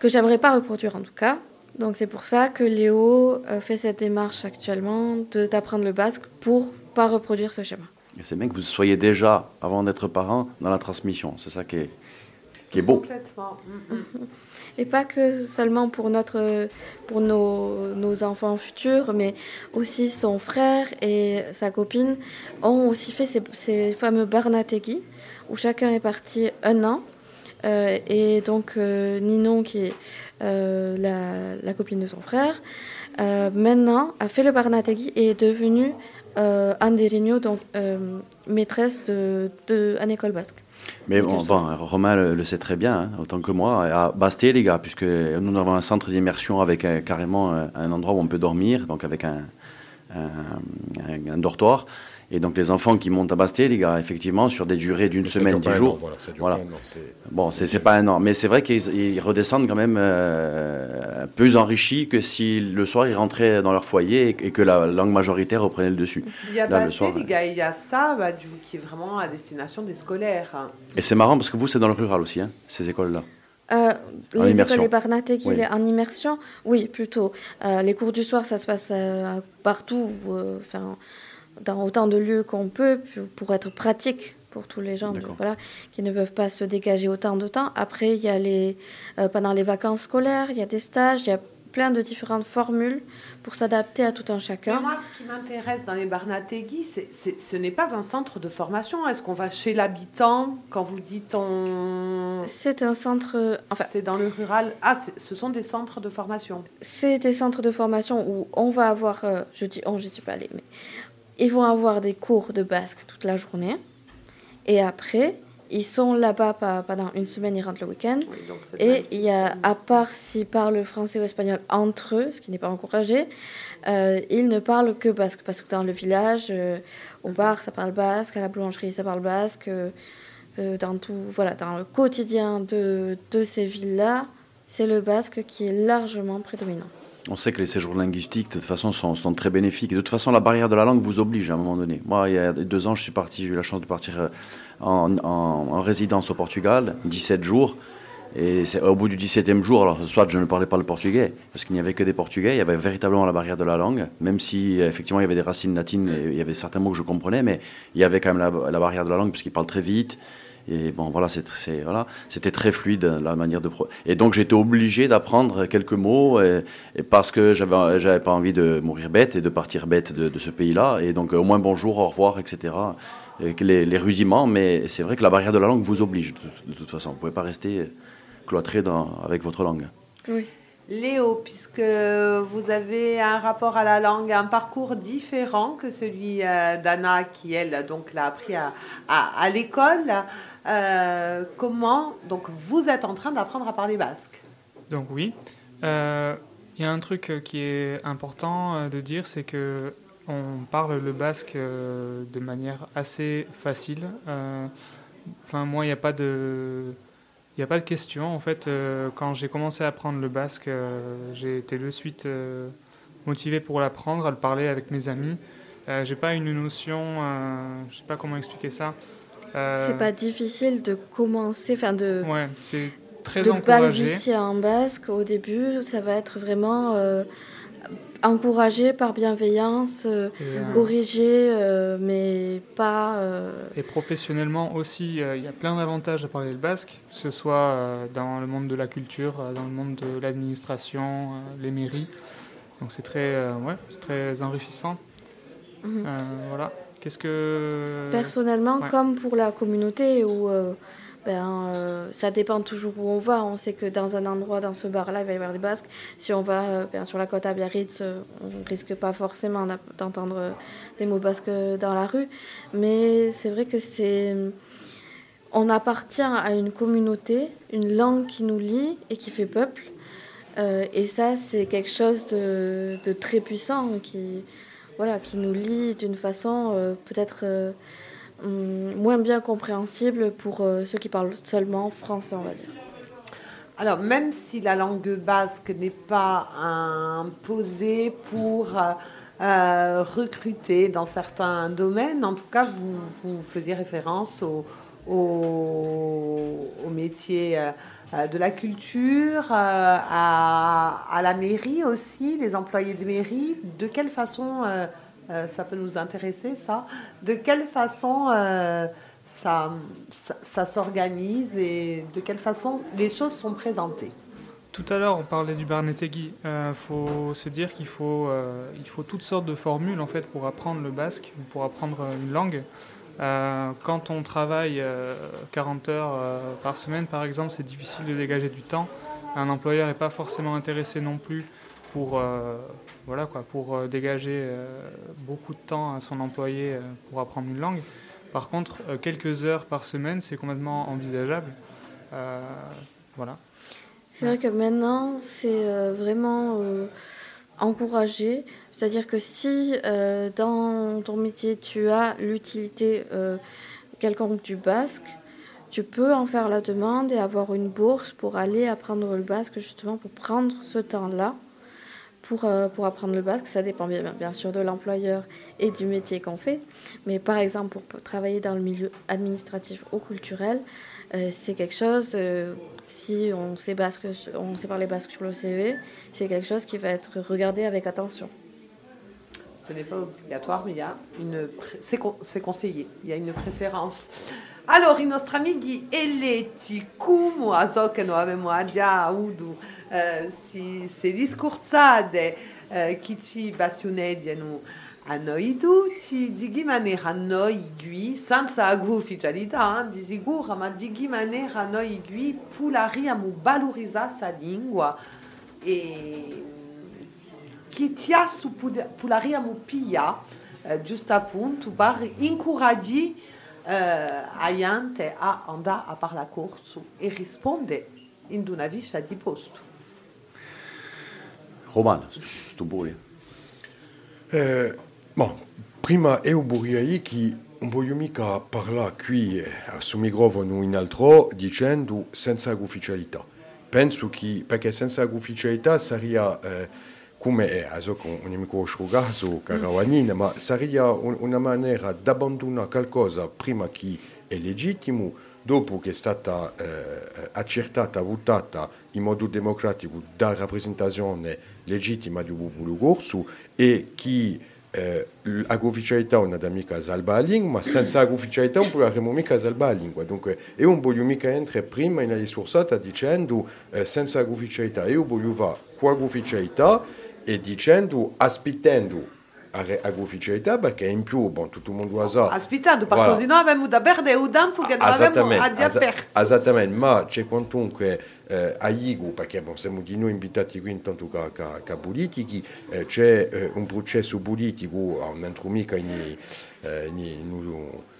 que j'aimerais pas reproduire en tout cas. Donc c'est pour ça que Léo euh, fait cette démarche actuellement d'apprendre le basque pour pas reproduire ce schéma. Et c'est bien que vous soyez déjà, avant d'être parent, dans la transmission. C'est ça qui est. qui est beau. Complètement. Mm, mm. Et pas que seulement pour, notre, pour nos, nos enfants futurs, mais aussi son frère et sa copine ont aussi fait ces, ces fameux Barnategi, où chacun est parti un an. Euh, et donc euh, Ninon, qui est euh, la, la copine de son frère, maintenant a fait le Barnategi et est devenue euh, Anderino, donc maîtresse de, de, à basque. Mais bon, bon, Romain le, le, sait très bien, hein, autant que moi, à Basté, les gars, puisque nous avons un centre d'immersion avec carrément un, un, endroit où on peut dormir, donc avec un, un, un dortoir. Et donc les enfants qui montent à Basté, les gars, effectivement, sur des durées d'une semaine, dix jours. Voilà, voilà. An, bon, c'est pas un an, mais c'est vrai qu'ils redescendent quand même euh, plus enrichis que si le soir ils rentraient dans leur foyer et, et que la langue majoritaire reprenait le dessus. Il y a Là, Basté, le soir, les gars, il y a ça, bah, du, qui est vraiment à destination des scolaires. Hein. Et c'est marrant parce que vous, c'est dans le rural aussi, hein, ces écoles-là. Euh, les immersion. écoles Barnateki oui. en immersion, oui, plutôt. Euh, les cours du soir, ça se passe euh, partout. Enfin dans autant de lieux qu'on peut pour être pratique pour tous les gens voilà, qui ne peuvent pas se dégager autant de temps. Après, il y a les, euh, pendant les vacances scolaires, il y a des stages, il y a plein de différentes formules pour s'adapter à tout un chacun. Mais moi, ce qui m'intéresse dans les Barnategi, ce n'est pas un centre de formation. Est-ce qu'on va chez l'habitant quand vous dites on... C'est un centre... Enfin, c'est dans le rural. Ah, ce sont des centres de formation. C'est des centres de formation où on va avoir... Euh, je dis on, je suis pas allée, mais ils vont avoir des cours de basque toute la journée. Et après, ils sont là-bas pendant une semaine, ils rentrent le week-end. Oui, et il y a, à part s'ils parlent français ou espagnol entre eux, ce qui n'est pas encouragé, euh, ils ne parlent que basque. Parce que dans le village, euh, au bar, ça parle basque, à la boulangerie, ça parle basque. Euh, dans, tout, voilà, dans le quotidien de, de ces villes-là, c'est le basque qui est largement prédominant. On sait que les séjours linguistiques, de toute façon, sont, sont, très bénéfiques. De toute façon, la barrière de la langue vous oblige à un moment donné. Moi, il y a deux ans, je suis parti, j'ai eu la chance de partir euh, en, en, en résidence au Portugal, 17 jours. Et au bout du 17e jour, alors soit je ne parlais pas le portugais, parce qu'il n'y avait que des portugais, il y avait véritablement la barrière de la langue, même si effectivement il y avait des racines latines, et il y avait certains mots que je comprenais, mais il y avait quand même la, la barrière de la langue, puisqu'ils parlent très vite, et bon, voilà, c'était très fluide la manière de. Et donc j'étais obligé d'apprendre quelques mots parce que j'avais j'avais pas envie de mourir bête et de partir bête de, ce pays-là. Et donc au moins bonjour, au revoir, etc. Et les, rudiments, mais c'est vrai que la barrière de la langue vous oblige de, toute façon. Vous pouvez pas rester cloîtré avec votre langue. Oui. Léo, puisque vous avez un rapport à la langue, un parcours différent que celui euh, d'Anna, qui elle donc l'a appris à, à l'école. Euh, comment donc vous êtes en train d'apprendre à parler basque Donc oui, il euh, y a un truc qui est important euh, de dire, c'est que on parle le basque euh, de manière assez facile. Enfin moi, il n'y a pas de il a pas de question. En fait, euh, quand j'ai commencé à apprendre le basque, euh, j'ai été de suite euh, motivé pour l'apprendre, à le parler avec mes amis. j'ai pas une notion, je sais pas comment expliquer ça. C'est pas difficile de commencer, enfin de. Ouais, c'est très de encouragé. balbutier en basque au début, ça va être vraiment encourager par bienveillance, euh, euh, euh, mais pas. Euh... Et professionnellement aussi, il y a plein d'avantages à parler le basque, que ce soit dans le monde de la culture, dans le monde de l'administration, les mairies. Donc c'est très, ouais, très enrichissant. -hmm. voilà. Qu'est-ce que. Personnellement, ouais. comme pour la communauté où ben, euh, ça dépend toujours où on va. On sait que dans un endroit, dans ce bar-là, il va y avoir des Basques. Si on va euh, ben, sur la côte à Biarritz, euh, on risque pas forcément d'entendre des mots basques dans la rue. Mais c'est vrai que c'est... On appartient à une communauté, une langue qui nous lie et qui fait peuple. Euh, et ça, c'est quelque chose de, de, très puissant qui, voilà, qui nous lie d'une façon euh, peut-être euh, moins bien compréhensible pour euh, ceux qui parlent seulement français, on va dire. Alors, même si la langue basque n'est pas imposée pour recruter dans certains domaines, en tout cas, vous, faisiez référence au, au, au métier de la culture, euh, à, la mairie aussi, les employés de mairie. De quelle façon euh, ça peut nous intéresser, ça? De quelle façon euh, ça, ça, s'organise et de quelle façon les choses sont présentées? Tout à l'heure, on parlait du Barnetegui. Il euh, faut se dire qu'il faut, euh, il faut toutes sortes de formules en fait pour apprendre le basque, pour apprendre une langue. Euh, quand on travaille 40 heures par semaine, par exemple, c'est difficile de dégager du temps. Un employeur n'est pas forcément intéressé non plus pour, voilà quoi, pour dégager beaucoup de temps à son employé pour apprendre une langue. Par contre, euh, quelques heures par semaine, c'est complètement envisageable. Euh, voilà. C'est vrai que maintenant, c'est euh, vraiment encouragé. C'est-à-dire que si dans ton métier, tu as l'utilité quelconque du basque, tu peux en faire la demande et avoir une bourse pour aller apprendre le basque, justement pour prendre ce temps-là pour, euh, pour apprendre le basque. Ça dépend bien, sûr de l'employeur et du métier qu'on fait. Mais par exemple, pour travailler dans le milieu administratif ou culturel, euh, c'est quelque chose, euh, si on sait, basque, on sait parler basque sur le CV, c'est quelque chose qui va être regardé avec attention. Ce n'est pas obligatoire, mais il y a une c'est conseillé, il y a une préférence. Alors, eletti, come a che noi abbiamo già avuto si, se discorsate eh, chi ci bastioneggiano a noi tutti, di che maniera noi senza di sicuro, ma di che maniera noi qui polariamo, valorizzare la lingua. E che ti ha su polariamo pia, eh, per incoraggiare eh, a gente a andare a parlare corso e rispondere in una vita di posto. Romano, sto buio. Eh, bon, prima un buio che non voglio mica parlare qui sul microfono in altro dicendo senza ufficialità. Penso che, perché senza ufficialità sarebbe eh, come è, adesso con un amico sciugato, Caravanina, ma sarebbe una maniera di abbandonare qualcosa prima che è legittimo dopo che è stata eh, accertata, votata in modo democratico da rappresentazione legittima di un corso e che eh, l'ufficialità non è mica salva la lingua, ma senza l'ufficialità non potremmo mica salvare la lingua. Dunque, io non voglio mica entrare prima in una discorsata dicendo eh, senza l'ufficialità, io voglio fare qua l'ufficialità e dicendo, aspettando ufficialità perché in più bon, tutto il mondo sa. Aspettando perché voilà. così abbiamo da perdere un tempo che abbiamo aperto esattamente ma c'è quantunque eh, a Igu perché bon, siamo di noi invitati qui intanto che, che, che politici eh, c'è eh, un processo politico non entro mica in, eh, in, in una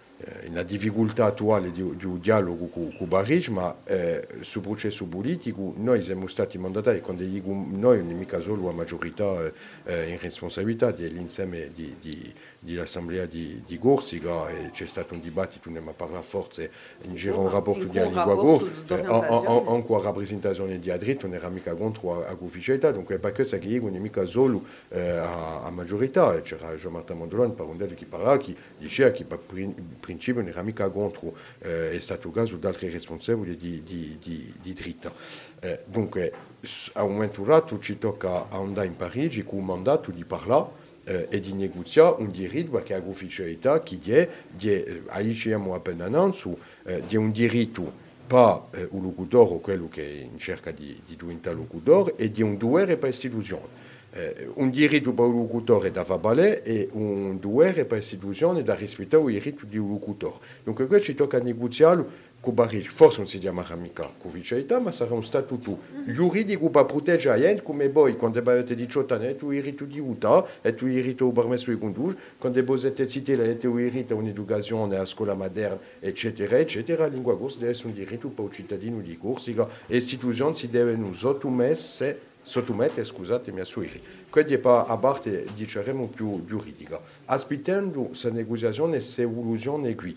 difficoltà attuale di, di dialogo con, con Barric, ma eh, sul processo politico noi siamo stati mandatati, quando dico noi non è mica solo la maggiorità eh, in responsabilità dell'insieme di, di, dell'assemblea di, di Corsica e c'è stato un dibattito, ne parla forse in giro un rapporto di lingua corsa, eh, anche la rappresentazione di non era mica contro la ufficialità, dunque perché sa che non è mica solo eh, a, a maggiorità, c'era Jean-Martin Mondolone, per un che parlava, che diceva che per principio non era mica contro eh, è stato caso altri responsabili di, di, dritta. Eh, a un momento dato ci tocca andare in Parigi con un mandato di parlare e di negoziare un diritto che ha ufficialità che è, un diritto eh, un locutore o quello che è in cerca di, di un dovere. Un diritto per un locutore da fare e per istituzione da rispettare il diritto di un locutore. Dunque questo ci tocca negoziarlo con Barric. Forse non si chiamerà mica ufficialità, ma sarà un statuto giuridico per proteggere la gente come voi quando avete 18 anni avete il diritto di votare, avete il diritto di permesso di condurre, quando voi siete cittadini avete il diritto a un'educazione a scuola moderna, eccetera, eccetera. La lingua corsa deve essere un diritto per il cittadino di Corsica e istituzioni si devono sottomesse sottomette, scusatemi, a suoi. Quindi è a parte, diciamo, più giuridica. Aspettando questa negoziazione questa evoluzione qui,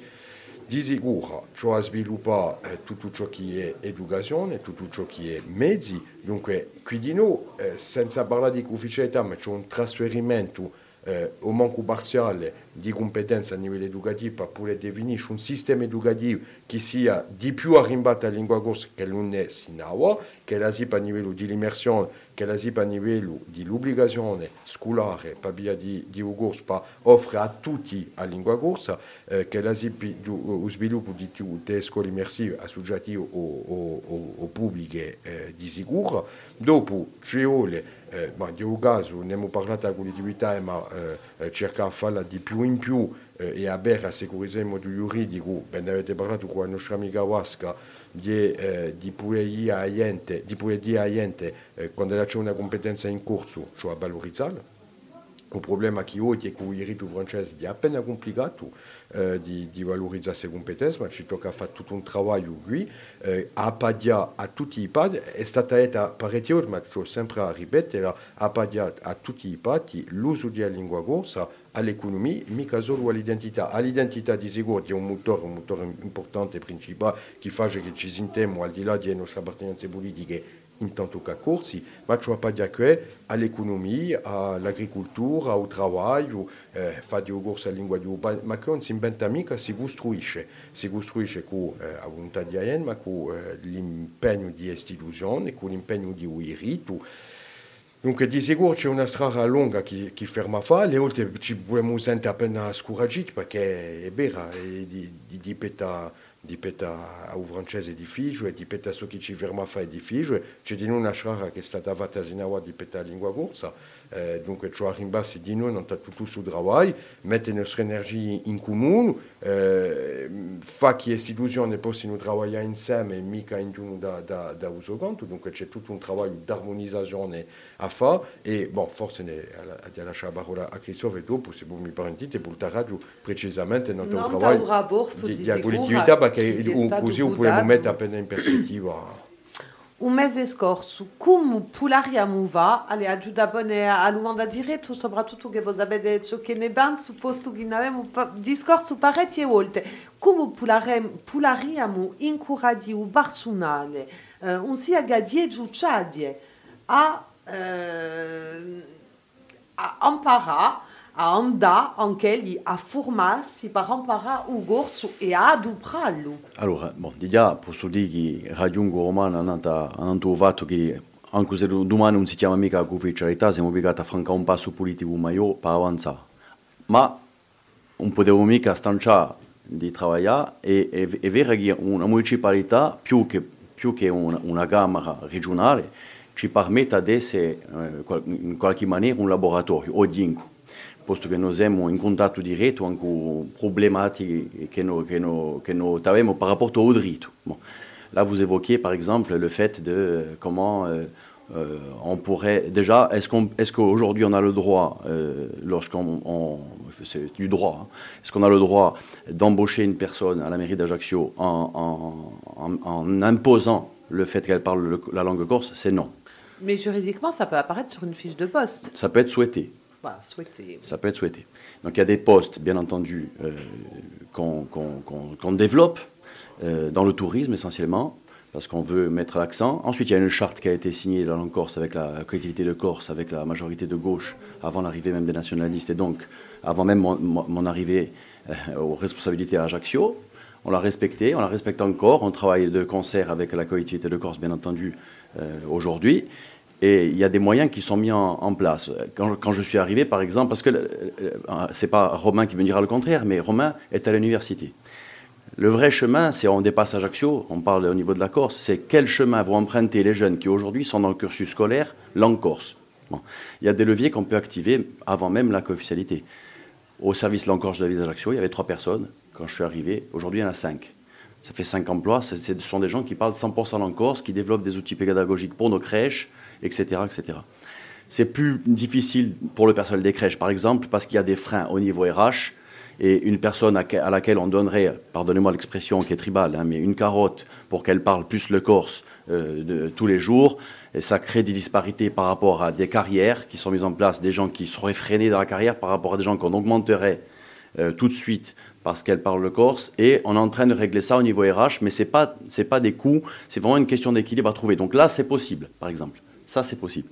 di sicuro ciò sviluppa eh, tutto ciò che è educazione, tutto ciò che è mezzi, dunque qui di noi, eh, senza parlare di ufficialità, ma c'è un trasferimento eh, o manco parziale di competenza a livello educativo per poter definire un sistema educativo che sia di più arrivato alla lingua corsa che non è sinawa, che la sia a livello di immersione, che la sia a livello di obbligazione scolare per via di, di per offrire a tutti la lingua corsa, eh, che la sia lo sviluppo di, di scuole immersive associative o, o, o, o pubbliche eh, di sicuro. Dopo ci vuole eh, ma di un caso ne abbiamo parlato a collettività ma eh, cercare di farla di più in più eh, e avere a securizzare in modo giuridico ben avete parlato con la nostra amica Wasca di, eh, di poter a gente, di poter dire a gente eh, quando c'è una competenza in corso cioè a valorizzarla il problema che oggi è che il diritto francese è appena complicato eh, di, di, valorizzare queste competenze, ma ci tocca fare tutto un lavoro qui, eh, a a tutti i pad, è stata detta parecchie ma ci ho sempre a tutti i pad l'uso della lingua corsa all'economia, mica solo all'identità. All'identità di sicuro è un motore, un motore importante e principale che fa che ci al di là appartenenze intanto che corsi, ma ciò dire che all'economia, all'agricoltura, al lavoro, eh, fa di corso a lingua di ma che non si inventa mica, si costruisce, si costruisce con eh, la volontà di Ayen, ma con eh, l'impegno di istituzione, con l'impegno di Uiritu. Dunque di sicuro c'è una strada lunga che, che ferma fa, le volte ci dobbiamo sentire appena scoraggiati perché è vera, è di, di, di peta dipeta au francese difficile e dipeta ciò che ci ferma fa è difficile. C'è di una strada che è stata fatta a Sinawa dipeta lingua corsa, dunque ciò arriva se di noi non sta tutto sul lavoro, mette le nostre energie in comune, eh, fa che le istituzioni possano lavorare insieme e da, da, da conto, dunque c'è tutto un lavoro di armonizzazione a fare e bon, forse ne, a, a lasciare la parola a Christophe e dopo se voi mi permettete portare precisamente il nostro lavoro di, di. Un come polariamo va, alle aiuta bene a domanda diretto, soprattutto che voi avete detto che ne abbiamo supposto che ne abbiamo discorso parecchie volte, come polariamo in coraggio personale, eh, un sia gadie giucciadie, a, eh, a imparare a andare anche lì a formarsi per imparare il corso e a adoprarlo. Allora, bon, di già posso dire che Radio Romana ha trovato che anche se domani non si chiama mica ufficialità, siamo obbligati a francare un passo politico maggiore per avanzare. Ma non potevo mica stanciare di lavorare e è, è vero che una municipalità, più che, più che una, una Camera regionale, ci permette di essere eh, in qualche maniera un laboratorio, o dinco posto che noi siamo in contatto diretto anche con problematiche che noi, che noi, che noi avons par rapport au diritto. Bon. Là, vous évoquiez par exemple le fait de comment euh, euh, on pourrait déjà, est-ce qu'on, est-ce qu'aujourd'hui on a le droit, euh, lorsqu'on, on, c'est du droit, hein, est-ce qu'on a le droit d'embaucher une personne à la mairie d'Ajaccio en, en, en, en imposant le fait qu'elle parle le, la langue corse? C'est non. Mais juridiquement, ça peut apparaître sur une fiche de poste. Ça peut être souhaité. Ça peut être souhaité. Donc il y a des postes, bien entendu, euh, qu'on qu qu développe euh, dans le tourisme essentiellement, parce qu'on veut mettre l'accent. Ensuite, il y a une charte qui a été signée dans Corse avec la collectivité de Corse, avec la majorité de gauche, avant l'arrivée même des nationalistes, et donc avant même mon, arrivée euh, aux responsabilités à Ajaccio. On l'a respecté, on la respecte encore. On travaille de concert avec la collectivité de Corse, bien entendu, aujourd'hui. Et il y a des moyens qui sont mis en, place. Quand, je suis arrivé, par exemple, parce que c'est pas Romain qui me dira le contraire, mais Romain est à l'université. Le vrai chemin, c'est on dépasse Ajaccio, on parle au niveau de la Corse, c'est quel chemin vont emprunter les jeunes qui aujourd'hui sont dans le cursus scolaire langue corse. Bon. Il y a des leviers qu'on peut activer avant même la co-officialité. Au service langue corse de la ville d'Ajaccio, il y avait trois personnes. Quand je suis arrivé, aujourd'hui, il y en a cinq. Ça fait cinq emplois. Ce sont des gens qui parlent 100% langue corse, qui développent des outils pédagogiques pour nos crèches, etc. etc. C'est plus difficile pour le personnel des crèches, par exemple, parce qu'il y a des freins au niveau RH. Et une personne à laquelle on donnerait, pardonnez-moi l'expression qui est tribale, hein, mais une carotte pour qu'elle parle plus le corse euh, tous les jours, ça crée des disparités par rapport à des carrières qui sont mises en place, des gens qui seraient freinés dans la carrière par rapport à des gens qu'on augmenterait euh, tout de suite parce qu'elle parle le corse, et on est en train de régler ça au niveau RH, mais ce n'est pas, pas des coûts, c'est vraiment une question d'équilibre à trouver. Donc là, c'est possible, par exemple. Ça, c'est possible.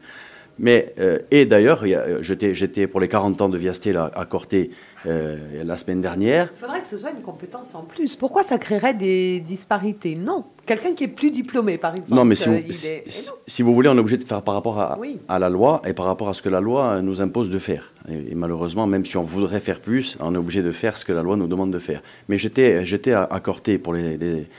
Mais, euh, et d'ailleurs, j'étais pour les 40 ans de Viasté là, à Corté, Euh, la semaine dernière. Il faudrait que ce soit une compétence en plus. Pourquoi ça créerait des disparités? Non. Quelqu'un qui est plus diplômé, par exemple. Non, mais si, vous, si, vous voulez, on est obligé de faire par rapport à, à, la loi et par rapport à ce que la loi nous impose de faire. Et, malheureusement, même si on voudrait faire plus, on est obligé de faire ce que la loi nous demande de faire. Mais j'étais accordé pour les, les,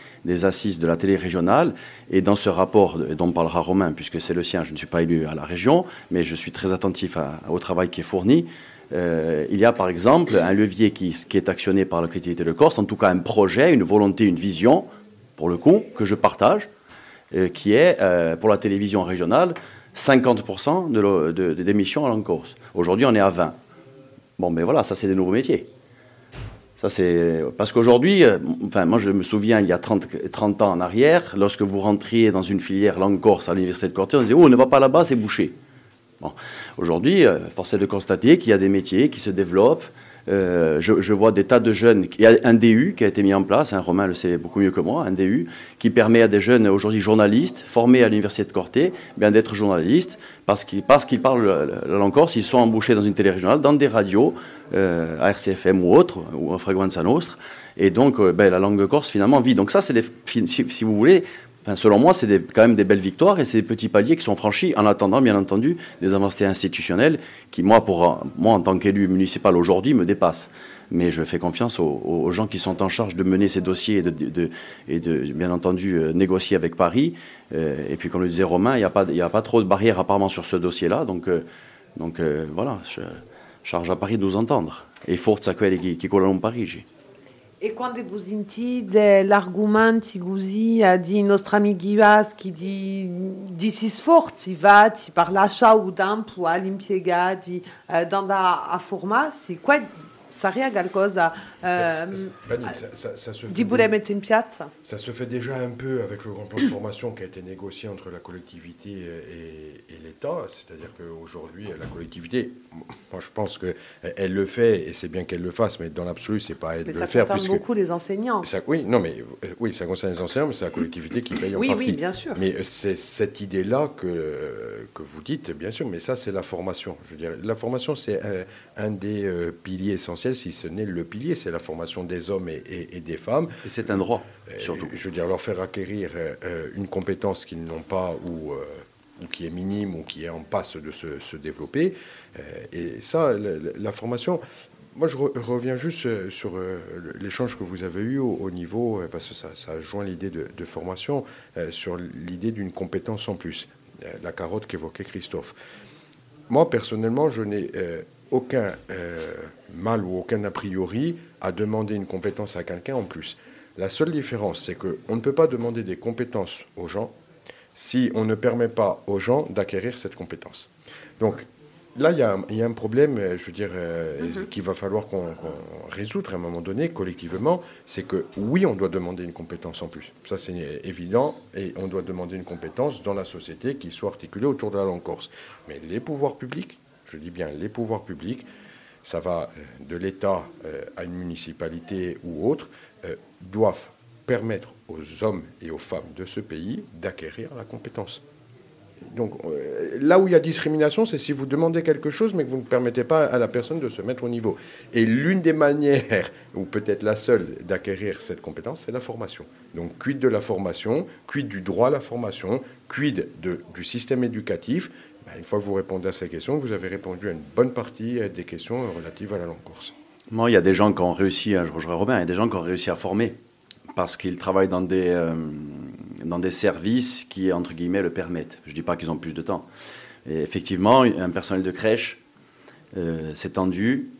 assises de la télé régionale et dans ce rapport dont parlera Romain, puisque c'est le sien, je ne suis pas élu à la région, mais je suis très attentif au travail qui est fourni. Euh, il y a par exemple un levier qui, est actionné par la collectivité de Corse, en tout cas un projet, une volonté, une vision, pour le coup, que je partage, euh, qui est euh, pour la télévision régionale 50% de, à corse. Aujourd'hui, on est à 20. Bon, mais voilà, ça c'est des nouveaux métiers. Ça, c'est parce qu'aujourd'hui, enfin, moi je me souviens il y a 30, 30 ans en arrière, lorsque vous rentriez dans une filière langue corse à l'université de Corté, on disait oh, ne va pas là-bas, c'est bouché. Aujourd'hui, euh, force est de constater qu'il y a des métiers qui se développent. Euh, je, vois des tas de jeunes. Il y a un DU qui a été mis en place, hein, Romain le sait beaucoup mieux que moi, un DU qui permet à des jeunes aujourd'hui journalistes formés à l'université de Corté bien d'être journalistes parce qu'ils parlent la langue corse, ils sont embauchés dans une télé régionale, dans des radios, euh, à RCFM ou autres, ou à Fragranza Nostra, et donc ben, la langue corse finalement vit. Donc ça, c'est si, si, vous voulez, selon moi, c'est quand même des belles victoires et c'est des petits paliers qui sont franchis en attendant, bien entendu, des avancées institutionnelles qui, moi, pour, moi en tant qu'élu municipal aujourd'hui, me dépassent. Mais je fais confiance aux, gens qui sont en charge de mener ces dossiers et de, bien entendu, euh, négocier avec Paris. Euh, et puis, comme le disait Romain, il n'y a, pas, trop de barrières apparemment sur ce dossier-là. Donc, euh, voilà, je charge à Paris de nous entendre. Et forza quelli qui, qui collano Parigi. Et quand vous sentite l'argument que a dit notre ami Givas qui dit di si sforzi fatti par l'achat ou tempo all'impiegati eh, dans la forma, c'est quoi Saria qualcosa euh, fait in piazza Ça se fait déjà un peu avec le grand plan de formation qui a été négocié entre la collectivité et, l'État. C'est-à-dire qu'aujourd'hui, la collectivité, moi je pense qu'elle le fait et c'est bien qu'elle le fasse, mais dans l'absolu, c'est pas elle de le faire. Ça concerne beaucoup les enseignants. Ça, oui, non, mais euh, oui, ça concerne les enseignants, mais c'est la collectivité qui paye en partie. Oui, bien sûr. Mais euh, c'est cette idée-là que, que vous dites, bien sûr, mais ça, c'est la formation. Je veux dire, la formation, c'est un, des piliers essentiels, si ce n'est le pilier, c'est la formation des hommes et, des femmes. Et c'est un droit, euh, surtout. Je veux dire, leur faire acquérir euh, une compétence qu'ils n'ont pas ou, euh, ou, qui est minime ou qui est en passe de se, développer. et ça, la, formation, moi, je reviens juste sur l'échange que vous avez eu au, niveau, parce que ça, ça joint l'idée de, de, formation, sur l'idée d'une compétence en plus, la carotte qu'évoquait Christophe. Moi, personnellement, je n'ai aucun euh, mal ou aucun a priori à demander une compétence à quelqu'un en plus. La seule différence, c'est qu'on ne peut pas demander des compétences aux gens si on ne permet pas aux gens d'acquérir cette compétence. Donc là, il y, a un problème, euh, je veux dire, euh, mhm. qu'il va falloir qu'on résoudre à un moment donné collectivement, c'est que oui, on doit demander une compétence en plus. Ça, c'est évident, et on doit demander une compétence dans la société qui soit articulée autour de la langue corse. Mais les pouvoirs publics je dis bien les pouvoirs publics, ça va euh, de l'État euh, à une municipalité ou autre, euh, doivent permettre aux hommes et aux femmes de ce pays d'acquérir la compétence. Donc là où il y a discrimination, c'est si vous demandez quelque chose mais que vous ne permettez pas à la personne de se mettre au niveau. Et l'une des manières, ou peut-être la seule, d'acquérir cette compétence, c'est la formation. Donc quid de la formation, quid du droit à la formation, quid du système éducatif, une fois que vous répondez à ces questions, vous avez répondu à une bonne partie des questions relatives à la langue corse. Moi, il y a des gens qui ont réussi, hein, je rejoins Robin, il y a des gens qui ont réussi à former parce qu'ils travaillent dans des, euh, dans des services qui, entre guillemets, le permettent. Je ne dis pas qu'ils ont plus de temps. Effectivement, un personnel de crèche euh, s'est tendu.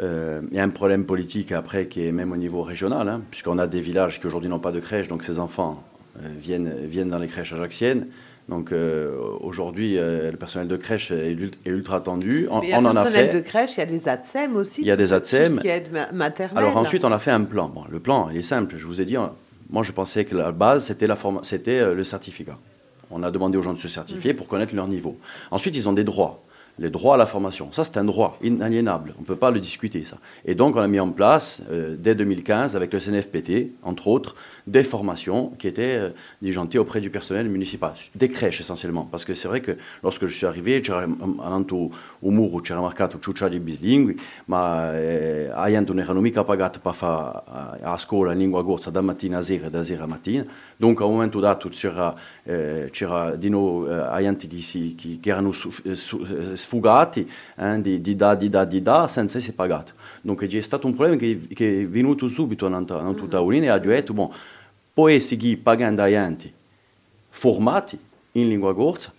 Euh, il y a un problème politique après qui est même au niveau régional, hein, puisqu'on a des villages qui aujourd'hui n'ont pas de crèche, donc ces enfants viennent, viennent dans les crèches ajaxiennes. Donc euh, aujourd'hui, euh, le personnel de crèche est, ultra tendu. On, en a fait. personnel de crèche, il y a des ATSEM aussi. Il y a des ATSEM. Tout qui est maternelle. Alors ensuite, on a fait un plan. Bon, le plan, il est simple. Je vous ai dit, moi je pensais que la base, c'était, la c'était euh, le certificat. On a demandé aux gens de se certifier pour connaître leur niveau. Ensuite, ils ont des droits. Les droits à la formation. Ça, c'est un droit inaliénable. On ne peut pas le discuter, ça. Et donc, on a mis en place, euh, dès 2015, avec le CNFPT, entre autres, des formations qui étaient euh, auprès du personnel municipal, des crèches essentiellement. Parce que c'est vrai que lorsque je suis arrivé, muro, c'era marcato ciuccia di bislingui, ma eh, aianto non erano mica pagati per fare a scuola in lingua gorsa da mattina a sera e da sera a mattina. Donc, a un momento dato c'era, eh, c'era di noi eh, aianti che, si, che, che erano sfugati eh, di, di da, di da, di da, senza essere pagati. Donc, c'è stato un problema che, che è venuto subito in tutta Unina e ha detto, bon, poi seguire pagando aianti formati in lingua gorsa,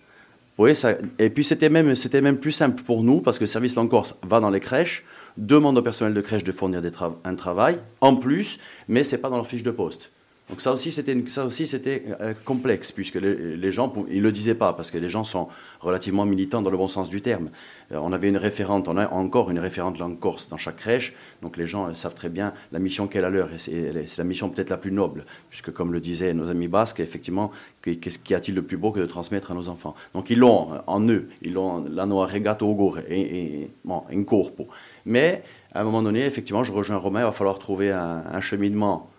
poi ça, et puis c'était même, c'était même plus simple pour nous parce que le service Langue Corse va dans les crèches, demande au personnel de crèche de fournir des tra un travail en plus, mais c'est pas dans leur fiche de poste. Donc ça aussi, c'était, ça aussi, c'était euh, complexe, puisque les, gens, ils ne le disaient pas, parce que les gens sont relativement militants dans le bon sens du terme. Euh, on avait une référente, on a encore une référente langue corse dans chaque crèche, donc les gens euh, savent très bien la mission qu'elle a leur, et c'est, la mission peut-être la plus noble, puisque comme le disaient nos amis basques, effectivement, qu'est-ce qu'y a-t-il de plus beau que de transmettre à nos enfants? Donc ils l'ont en eux, ils l'ont l'hanno regato au gore, et, bon, in corpo. Mais à un moment donné, effectivement, je rejoins Romain, il va falloir trouver un, cheminement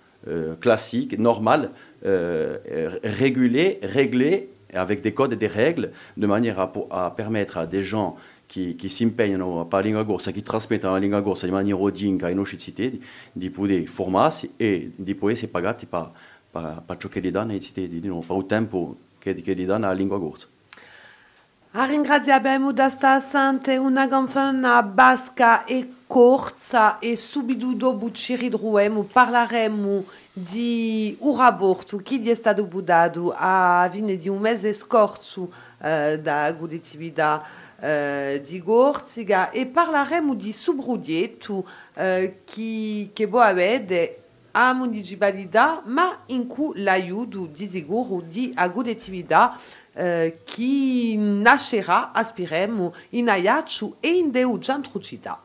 classique, normal, euh, régulé, réglé, avec des codes et des règles, de manière à, à permettre à des gens qui, qui si impegnano a parlare lingua corsa, qui trasmettono la lingua corsa in maniera odinga ai nostri cittadini, di poter formarsi e di poter essere pagati per, per, per ciò che gli danno ai cittadini, per il tempo che, che lingua corsa. A ringraziabbiamo da sta sante una canzone basca e corsa e ci ridruemo, parleremo di un rapporto che è stato budato a fine di un mese scorso eh, da collettività eh, di Gorziga e parleremo di subrudietto eh, che, che può avere a municipalità, ma in cui l'aiuto di sicuro di a collettività eh, che nascerà, aspiremo, in Aiaccio e in Deu Giantrucita.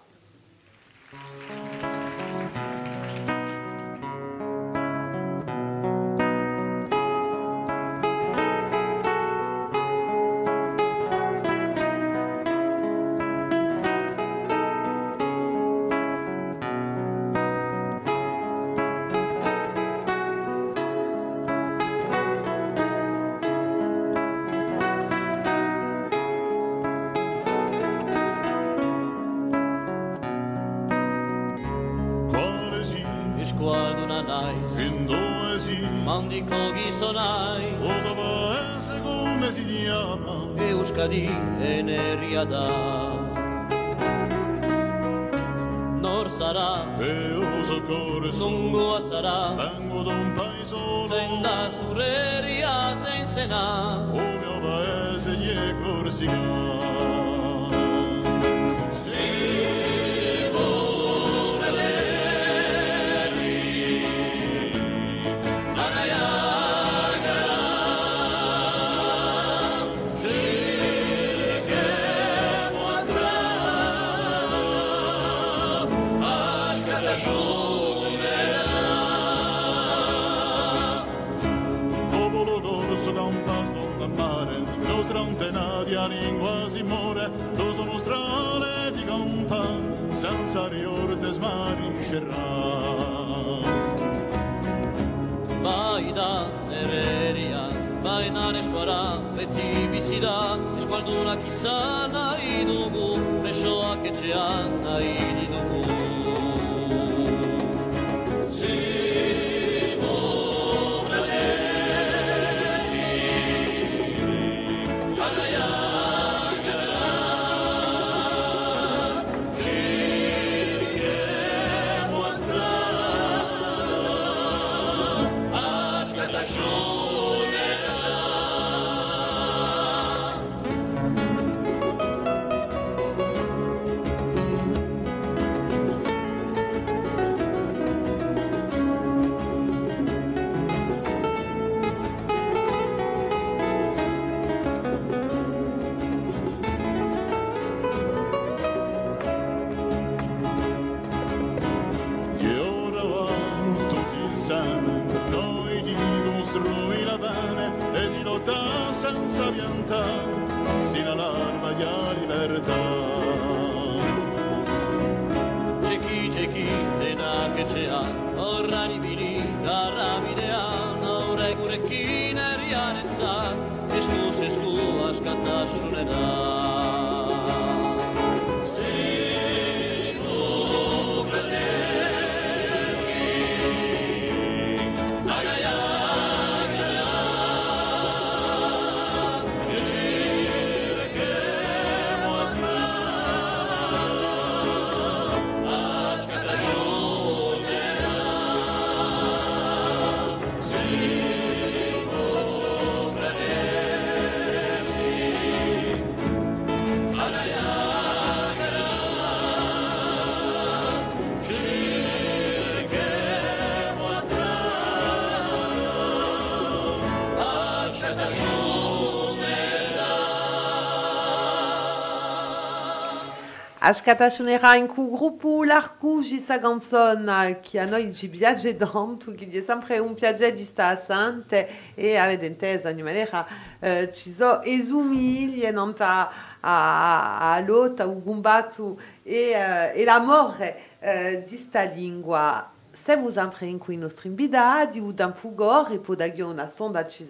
Askatasunera inku grupu larku jisa ganzon ki anoi ji viagge dantu ki die sempre un viagge di stasante e avete intesa ogni maniera eh, ci so esumiglie nanta a, a lota u gumbatu e, eh, e la morre eh, di sta lingua Siamo sempre in cui u dan fugor, e sonda ci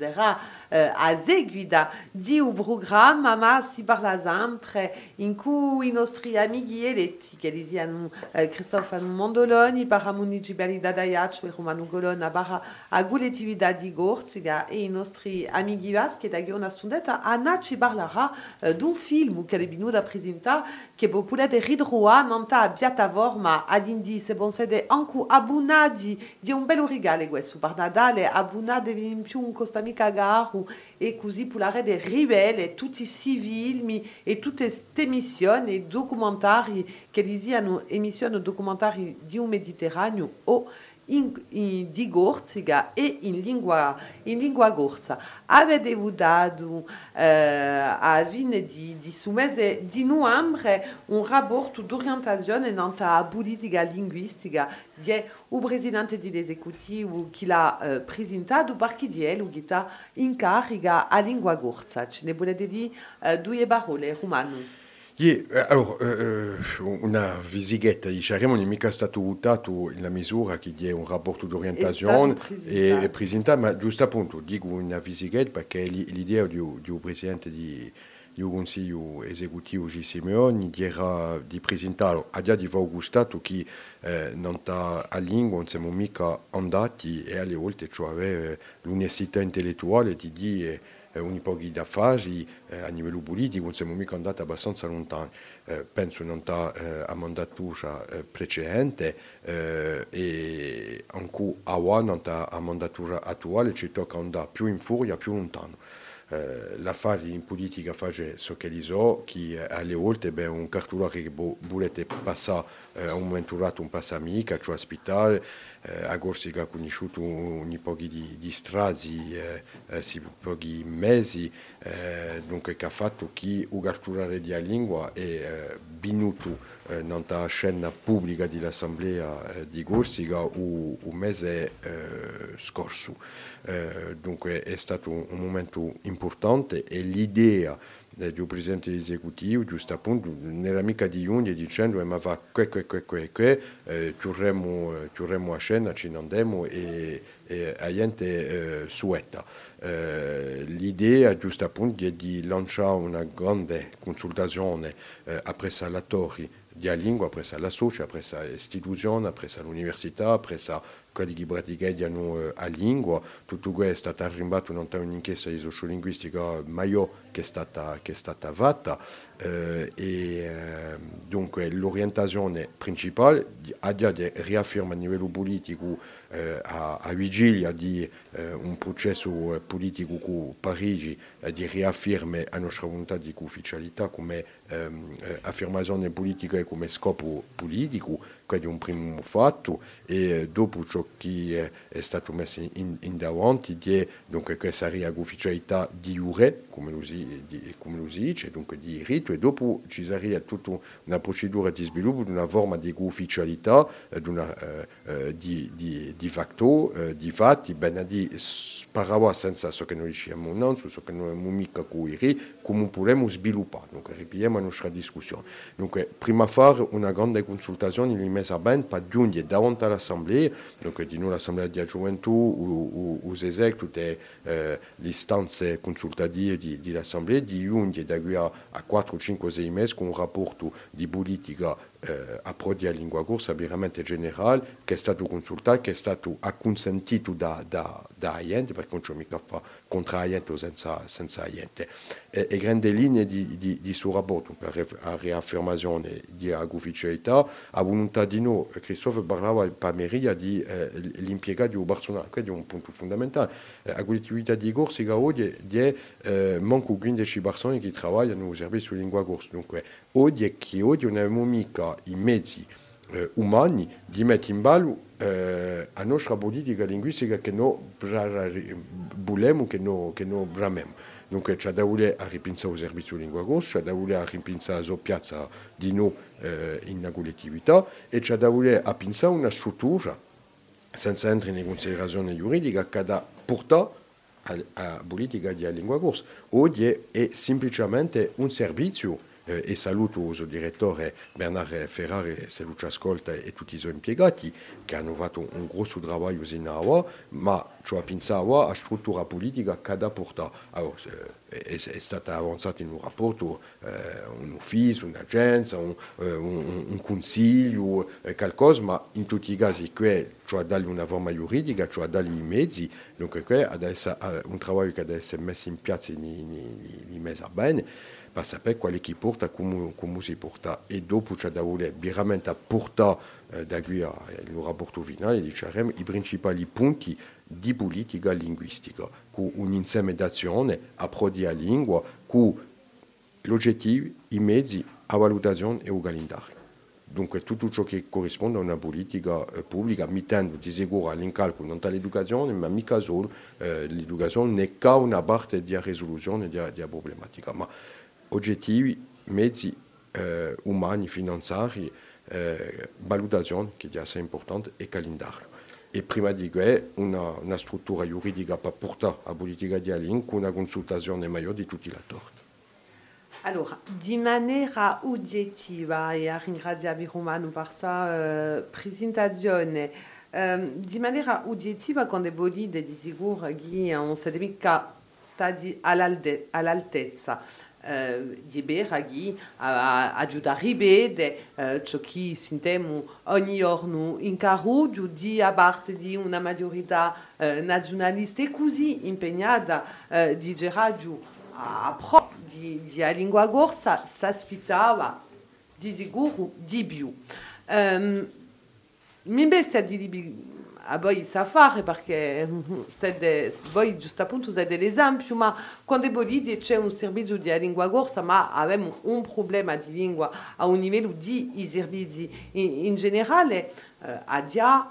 a seguida di un programma, ma si parla sempre in cui i nostri amici eletti, che li siano uh, Cristofano Mondoloni, Paramuni Gibeli Dadaiac, e Romano Golona, barra a guletività di Gorziga, e i nostri amici vaschi, da una sondetta, Anna ci parlerà uh, d'un film che è venuto a presentare, che popolare ridroa, nanta a piattaforma ad indi, se bon sede anche abuna di, un bello regalo questo, per Natale, abuna di più un costamica garu, e così parlare dei ribelli, tutti i civili e tutte queste emissioni documentari che li siano emissioni documentari di un Mediterraneo o in, di Gorziga e in lingua, in lingua gorza. Avete dato eh, a fine di, di su mese di novembre un rapporto d'orientazione nella politica linguistica di o presidente dell'esecutivo che l'ha eh, presentato perché di lui che sta in carica a lingua gorza. Ce ne volete dire eh, due parole romano? Yeah, allora, eh, una visighetta di Ceremo non è mica stato votato in la misura che è un rapporto d'orientazione e, e presentato, ma giusto appunto dico una visighetta perché l'idea di, di un presidente di, di un consiglio esecutivo G. Simeoni era di presentare a dia di Augustato che eh, non sta a lingua, non siamo mica andati e alle volte cioè avere l'università intellettuale di dire eh, un po' da fasi eh, a livello politico non siamo mica andati abbastanza lontani. Eh, penso non sta a mandatura precedente e anche a sta a mandatura attuale ci tocca andare più in furia, più lontano. Eh, l'affare in politica fa so che li so, che alle volte beh, un cartolare che volete passare eh, a un momento dato un passamica, cioè ospitare, eh, a Corsica ha conosciuto un po' di, di strati, eh, eh, si pochi mesi, eh, dunque che ha fatto che un cartolare di lingua è eh, venuto eh, nella scena pubblica dell'Assemblea di Corsica un, un mese scorso. Dunque è stato un momento importante e l'idea del presidente esecutivo, giusto appunto, nella mica di Giugno dicendo ma va que, que, que, que, que eh, chiurremo, chiurremo a scena, ci andiamo e, e a gente eh, sueta. Eh, l'idea giusto appunto è di lanciare una grande consultazione eh, appresso la torre di lingua, appresso la socia, appresso l'istituzione, appresso l'università, appresso quelli che praticano eh, a lingua, tutto questo è stato arrimbato in un'inchiesta di sociolinguistica maggiore che è stata, che è stata fatta eh, e eh, dunque l'orientazione principale. A dia di riafferma a livello politico eh, a, a, vigilia di eh, un processo politico con Parigi eh, di riafferma la nostra volontà di ufficialità come ehm, affermazione politica e come scopo politico, è un primo fatto. E dopo ciò che è, è stato messo in, in davanti è dunque questa ufficialità di jure, di, come lo si dice, dunque di rito, e dopo ci sarebbe tutta una procedura di sviluppo di una forma di ufficialità, eh, di, eh, eh, di, di, facto, eh, di fatti, ben a dire, parlava senza so che noi diciamo non, su so che noi abbiamo mica cuiri, come possiamo sviluppare. Dunque, la nostra discussione. Dunque, prima fare una grande consultazione in ben, per giungere davanti all'assemblea, dunque di noi l'assemblea di gioventù, o, tutte eh, le consultative di, di l'assemblea, di giungere da qui a, a 4, 5, 6 mesi con un rapporto di politica eh, approdi a lingua corsa veramente generale che è stato consultato, che è stato acconsentito da, da, da gente, perché non c'è mica fa contro gente o senza, senza gente. E, e grandi linee di, di, di suo rapporto, la riaffermazione di ufficialità, a volontà di noi, Christophe parlava per Meria di eh, l'impiegato di personale, questo è un punto fondamentale. Eh, la collettività di corsa oggi è eh, manco 15 persone che lavorano nel servizio di lingua corsa, dunque oggi è che oggi non abbiamo mica i mezzi eh, umani di mettere in ballo eh, la nostra politica linguistica che noi vogliamo, che noi, che noi bramiamo. Dunque c'è da voler ripensare il servizio di lingua corsa, c'è da voler ripensare la piazza di noi eh, in collettività e c'è da voler pensare una struttura senza entrare in considerazione giuridica che da portare alla politica di lingua corsa. Oggi è semplicemente un servizio e saluto il direttore Bernard Ferrari, se lo ci ascolta, e tutti i suoi impiegati che hanno un grosso lavoro in pensavo a struttura politica che è, è avanzata in un rapporto, eh, un ufficio, un'agenza, un, eh, un, un consiglio, eh, qualcosa, ma in tutti i casi qui cioè dargli una forma giuridica, cioè dargli i mezzi, dunque qui adesso un lavoro che deve essere messo in piazza e quale chi porta, come, come si porta e dopo c'è da voler veramente portare eh, finale diciamo, i principali punti di politica linguistica, con un insieme d'azione, approdi a lingua, con l'obiettivo, i mezzi, la valutazione e il calendario. Dunque tutto ciò che corrisponde a una politica eh, pubblica, mettendo di non l'educazione, ma mica solo, eh, l'educazione n'est che una parte della risoluzione della problematica. Ma oggettivi, mezzi eh, umani, finanziari, eh, valutazione che è assai importante e calendario. E prima di questo una, una struttura giuridica per portare la politica di Alin con una consultazione maggiore di tutti gli attori. Allora, di maniera oggettiva, e ringraziavi Romano per questa uh, presentazione, um, di maniera oggettiva, quando bolide di sicuro che non mica stati all'altezza di beraghi aiutare de che sentiamo ogni giorno in Caruggio di da parte di una maggiorità nazionalista e così impegnata di Geraggio a pro di, di a lingua gorsa si aspettava di sicuro di più. Um, mi bestia di a poi sa fare perché siete, voi giusto appunto siete l'esempio, ma quando è bolidi c'è un servizio di lingua corsa, ma abbiamo un problema di lingua a un livello di servizi. In, in generale, eh, a dia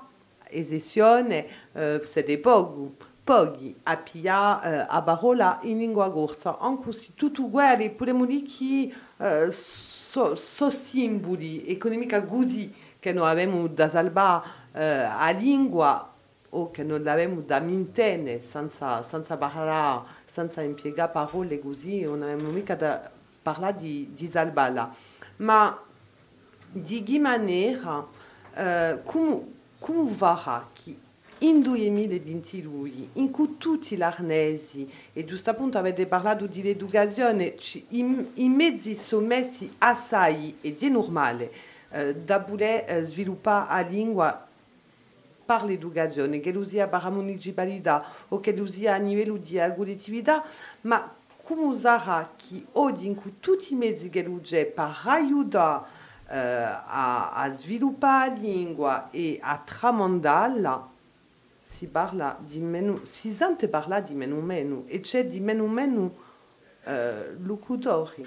esizione, eh, siete pochi, pochi a pia eh, a parola in lingua corsa, anche se tutto uguale, potremmo dire che eh, so, so simboli economici così che noi abbiamo da salvare a lingua o che non l'abbiamo da mintene senza, senza parlare, senza impiegare parole così, non abbiamo mica da parlare di, di salvarla. Ma di che maniera, eh, come, come varrà che in 2022, in cui tutti gli arnesi, e giusto appunto avete parlato di educazione, i, i mezzi sono messi assai, ed è normale, eh, da poter eh, sviluppare la lingua par l'educazione, che lo sia per la municipalità o che lo sia a livello di collettività, ma come sarà che oggi in tutti i mezzi che lo c'è per aiutare eh, a, a sviluppare la lingua e a tramandarla, si parla di meno, si sente parlare di meno meno e c'è di meno meno eh, locutori.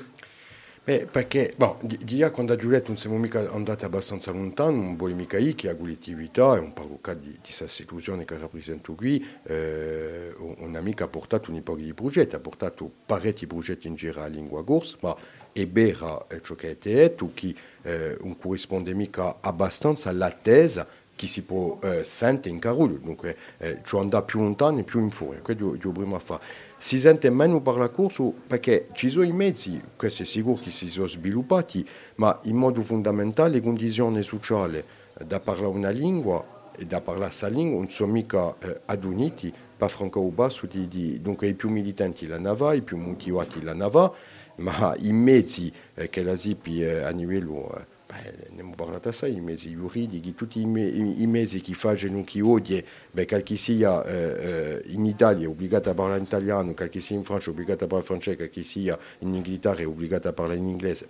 Beh, perché, bon, di, di quando ha giurato non siamo mica andati abbastanza lontano, non vuole mica io che ha collettività, è un po' di, di istituzione che rappresento qui, eh, un'amica ha portato un po' di progetti, ha portato parecchi progetti in giro a lingua ma è vero ciò che è detto, che eh, non corrisponde mica abbastanza all'attesa che si può eh, sentire in Carolo, dunque eh, ci andare più lontano e più in fuori, questo dobbiamo fare. Si sente meno per la corsa perché ci sono i mezzi, questo è sicuro che si sono sviluppati, ma in modo fondamentale le condizioni sociali da parlare una lingua e da parlare questa lingua non sono mica eh, aduniti per franco basso, di, di, dunque i più militanti la nava, i più motivati la nava, ma i mezzi eh, che la SIPI eh, a livello eh, beh, ne abbiamo parlato assai, i mezzi giuridici, tutti i, me, i, i mezzi che fanno chi odia, beh, qualche sia eh, in Italia è obbligato a parlare italiano, sia in Francia è obbligato a parlare francese, sia in Inghilterra è obbligato a parlare in inglese,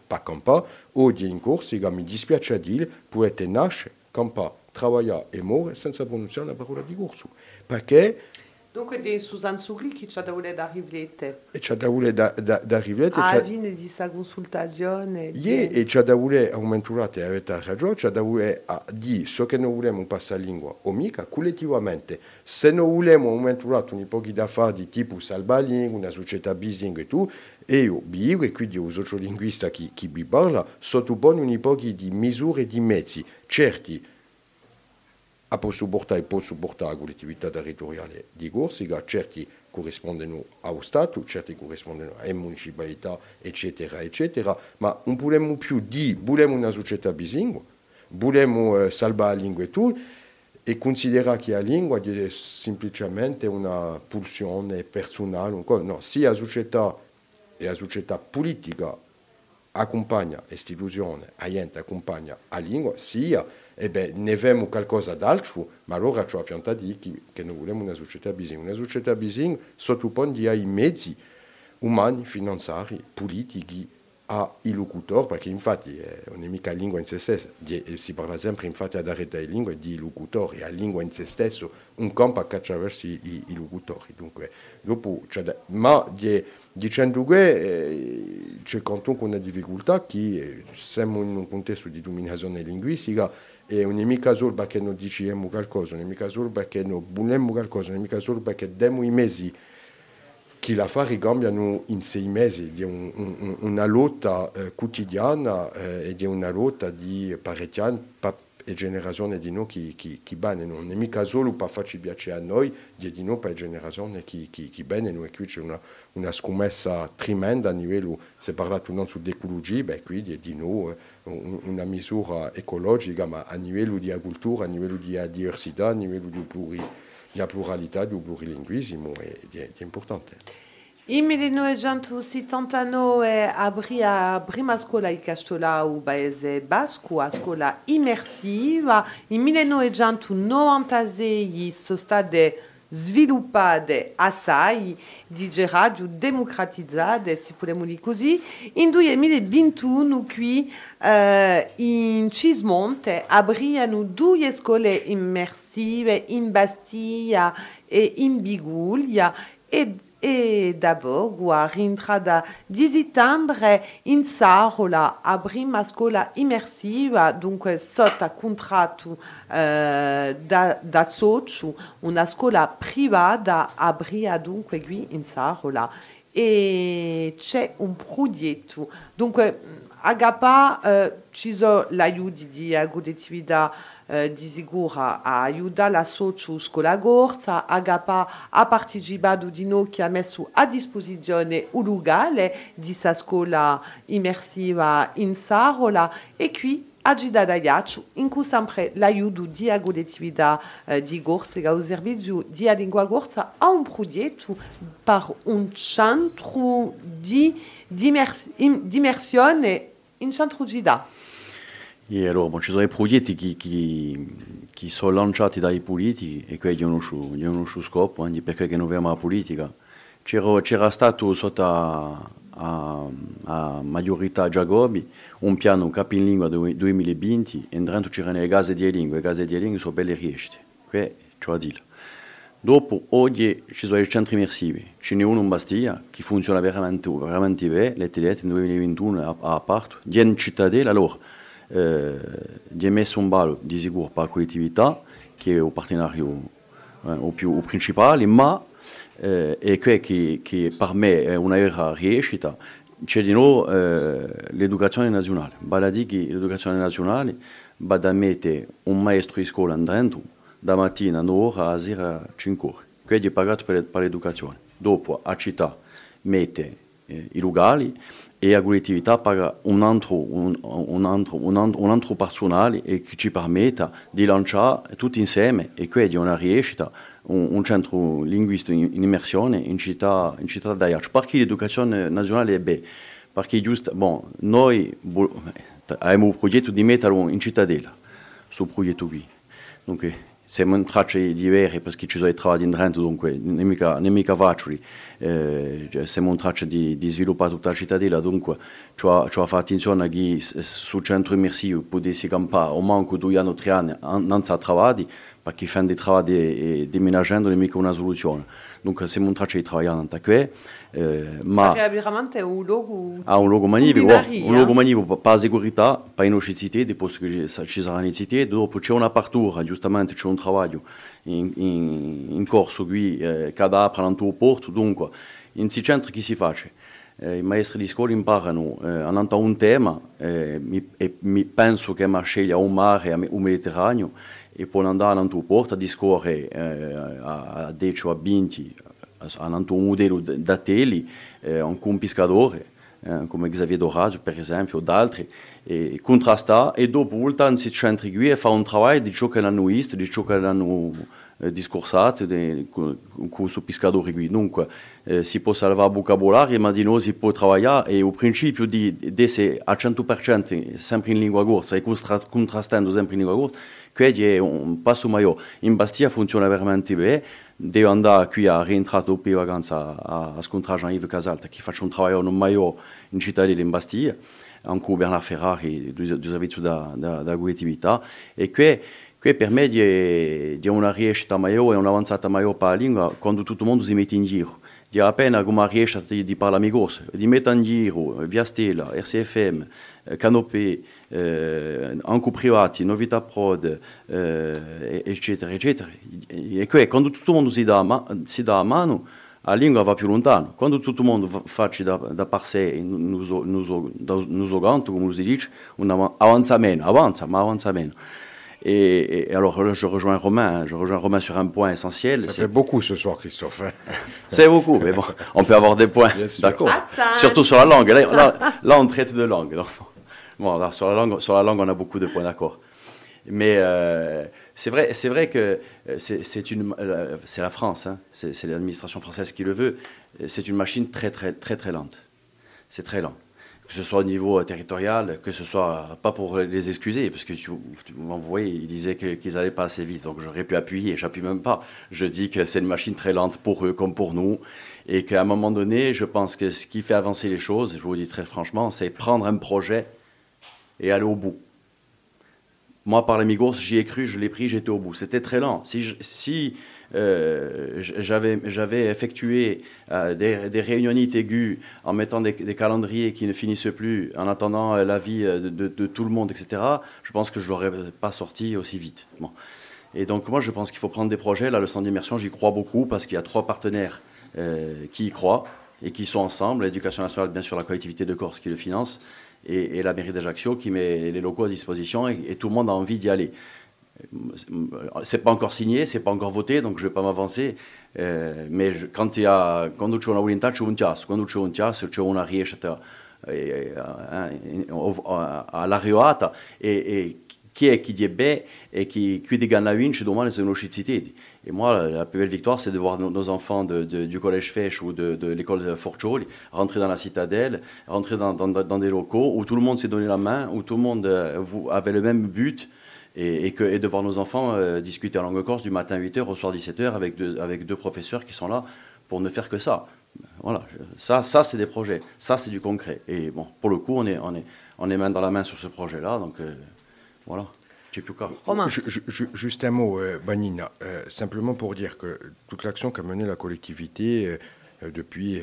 odia in corso, mi dispiace a dire, può essere nascere, campa, lavorare e morire senza pronunciare la parola di corso, Dunque de Susan Sugli che ci ha dato da rivlete. E ci ha dato da, da, da rivlete. Ah, viene di questa consultazione. Ie, e ci ha dato aumentare, avete ragione, ci ha dato a dire so che non vogliamo passare la lingua, o mica, collettivamente. Se non vogliamo aumentare un po' di affari di tipo salbalingua, una società bising e tutto, e io, bio, e quindi un sociolinguista che, che vi parla, sottopone un po' di misure e di mezzi, certi, può supportare, può supportare la collettività territoriale di Corsica, certi corrispondono allo Stato, certi corrispondono alle municipalità, eccetera, eccetera, ma non vogliamo più dire, vogliamo una società bisingue, vogliamo eh, salvare la lingua e tutto, e considerare che la lingua è semplicemente una pulsione personale, no, sia la società e la società politica accompagna l'istituzione, a gente accompagna la lingua, sia e beh, ne vediamo qualcosa d'altro, ma allora ci abbiamo dire che, non vogliamo una società bising. Una società bising sottopone ai mezzi umani, finanziari, politici, ai locutori, perché infatti eh, non è mica lingua in se stessa, si parla sempre infatti ad arrêtare lingua di locutori, e la lingua in se stesso un campo che attraverso i, i locutori. Dunque, dopo, da, ma di, dicendo che eh, c'è comunque una difficoltà che eh, siamo in un contesto di dominazione linguistica e non è mica solo perché non diciamo qualcosa, non è mica solo perché non vogliamo qualcosa, non è mica solo perché diamo i mesi. Che l'affari cambiano in sei mesi, di un, un, una lotta eh, quotidiana eh, e di una lotta di parecchi anni e generazioni di noi che, che, che bene, non è mica solo per farci piacere a noi, di di noi per generazioni che, che, che bene, e qui c'è una, una scommessa tremenda a livello, si è parlato non sull'ecologia, beh qui di, di noi una misura ecologica, ma a livello di agricoltura, a livello di diversità, a livello di pluralità, la pluralità du plurilinguismo è, è, è importante. In 1979 aprì a prima scuola ikastola u Paese Basco, a scuola immersiva. In 1996 sono state sviluppate assai di radio democratizzate, se possiamo dire così. In 2021 qui eh, in Cismonte apriano due scuole immersive in Bastiglia e in Biguglia e e d'abord rintrada di settembre in Sarola a prima scuola immersiva, dunque sotto contratto eh, da, da socio, una scuola privata apria dunque qui in Sarola e c'è un progetto. Dunque, Agapa eh, ci sono l'aiuto di Eh, disigura a aiuta la socio scola gorza, Agapa ha partecipato di noi che ha messo a disposizione un locale di sa scuola immersiva in Sarola e qui agida da Iaccio, in cui sempre l'aiuto di agudettività eh, di gorza e al servizio di lingua gorza ha un progetto per un centro di immersione in centro bon, ci sono i progetti che, che, che sono lanciati dai politici e quelli hanno uno scopo, eh, perché non abbiamo la politica. C'era, c'era stato sotto a, a, a maggiorità Giacobi un piano capilingua 2020 e dentro c'erano le case di lingua, le case di lingua sono belle riuscite. Questo c'è a dire. Dopo, oggi ci sono i centri immersivi, ce n'è uno in Bastiglia che funziona veramente, veramente bene, le telette nel 2021 a, a parte, di in cittadella, allora, eh, di messo un ballo di sicuro per la collettività, che è il partenario eh, o più o principale, ma eh, è quello che, che per me è una vera riuscita, c'è di nuovo eh, l'educazione nazionale. Vale a dire che l'educazione nazionale va da mettere un maestro di scuola dentro, da mattina 9 ore a sera 5 ore. Quello è pagato per, per l'educazione. Dopo a città mette i locali e la collettività paga un altro, un, un un altro, un altro personale che ci permette di lanciare tutti insieme e quindi una riuscita un, centro linguistico in, in, immersione in città, in città d'Aiac. Perché l'educazione nazionale è bella? Perché giusto, bon, noi abbiamo il progetto di metterlo in cittadella, su progetto qui. Donc, siamo in tracce diverse perché ci sono travati in Trento, dunque non mica, non mica facili. Eh, siamo in traccia di, di sviluppare tutta la cittadella, dunque ci ha, fatto attenzione che sul centro immersivo potessi campare o manco due anni o tre anni senza travati, perché fanno dei travati e, e déménagando non è mica una soluzione. Dunque siamo in traccia di lavorare in qui. Eh, ma veramente un luogo ah, un luogo magnifico, un luogo magnifico per la sicurezza, per l'inocità, di posto che ci sarà l'inocità, dopo c'è un'apertura, giustamente c'è un lavoro in, in, in corso qui eh, che apre l'antuo porto, dunque in questi centri che si fa? Eh, I maestri di scuola imparano eh, a un tema eh, mi, e mi penso che è scelta un mare o un Mediterraneo e poi andare a un porto a discorrere eh, a, a 10 o a 20 hanno un modello da tele, eh, un pescatore, eh, come Xavier Doraggio per esempio, o altri, e contrasta e dopo voltare si centri qui e fare un lavoro di ciò che hanno visto, di ciò che hanno eh, discorsato con questo pescatore qui. Dunque eh, si può salvare vocabolario, ma di noi si può lavorare e il principio di essere a 100% sempre in lingua corsa e contrastando sempre in lingua corsa, questo è un passo maggiore. In Bastia funziona veramente bene, devo andare qui a rientrare dopo le vacanze a, a scontrare Jean-Yves Casalta che faccio un lavoro non maggiore in città di Bastia, anche Bernard Ferrari du, du servizio da, da, da e qui, qui per me è, è una riuscita maggiore e un'avanzata maggiore per la lingua quando tutto il mondo si mette in giro di appena come riesce di, di parlare amigos, di mettere in giro Via Stella, RCFM, Canopé, eh, anche privati, Novità Prod, eh, eccetera, eccetera. E qui, quando tutto il mondo si dà, si dà a mano, la lingua va più lontano. Quando tutto il mondo fa da, da par sé, nous, nous, nous augmente, come si dice, avanza meno, avanza, ma avanza meno. Et, et, alors là, je rejoins Romain, je rejoins Romain sur un point essentiel. Ça fait beaucoup ce soir, Christophe. Hein. C'est beaucoup, mais bon, on peut avoir des points. D'accord. Surtout sur la langue. Là, là, là, on traite de langue. Donc, bon, là, sur la langue, sur la langue, on a beaucoup de points d'accord. Mais euh, c'est vrai, c'est vrai que euh, c'est une, euh, c'est la France, hein, c'est l'administration française qui le veut. C'est une machine très, très, très, très lente. C'est très lent que ce soit au niveau territorial, que ce soit pas pour les excuser, parce que tu voyez, ils disaient qu'ils n'allaient pas assez vite, donc j'aurais pu appuyer, j'appuie même pas. Je dis que c'est une machine très lente pour eux comme pour nous, et qu'à un moment donné, je pense que ce qui fait avancer les choses, je vous le dis très franchement, c'est prendre un projet et aller au bout. Moi, par l'Amigos, j'y ai cru, je l'ai pris, j'étais au bout. C'était très lent. Si, si euh, j'avais effectué euh, des, des réunionites aiguës en mettant des, calendriers qui ne finissent plus, en attendant euh, l'avis de, de, tout le monde, etc., je pense que je ne l'aurais pas sorti aussi vite. Bon. Et donc, moi, je pense qu'il faut prendre des projets. Là, le centre d'immersion, j'y crois beaucoup parce qu'il y a trois partenaires qui y croient et qui sont ensemble. L'éducation nationale, bien sûr, la collectivité de Corse qui le finance et, la mairie d'Ajaccio qui met les locaux à disposition et, tout le monde a envie d'y aller. C'est pas encore signé, c'est pas encore voté, donc je vais pas m'avancer. Euh, mais je, quand il y a, quand c'è una volontà c'è un chiasso, quando c'è un chiasso c'è una riescita eh, all'arrivata e, e chi è dit bene et qui, qui gagne la vince domani Et moi, la plus belle victoire, c'est de voir nos, enfants du collège Fèche ou de, de l'école de Forcholi rentrer dans la citadelle, rentrer dans, des locaux où tout le monde s'est donné la main, où tout le monde euh, avait le même but. Et de voir nos enfants euh, discuter en langue corse du matin 8h au soir 17h avec deux, avec deux professeurs qui sont là pour ne faire que ça. Voilà, ça, ça c'est des projets, ça c'est du concret. Et bon, pour le coup, on est, on est, on est main dans la main sur ce projet-là, donc euh, voilà. Romain. juste un mot, euh, Banina. Euh, simplement pour dire que toute l'action qu'a menée la collectivité euh, depuis,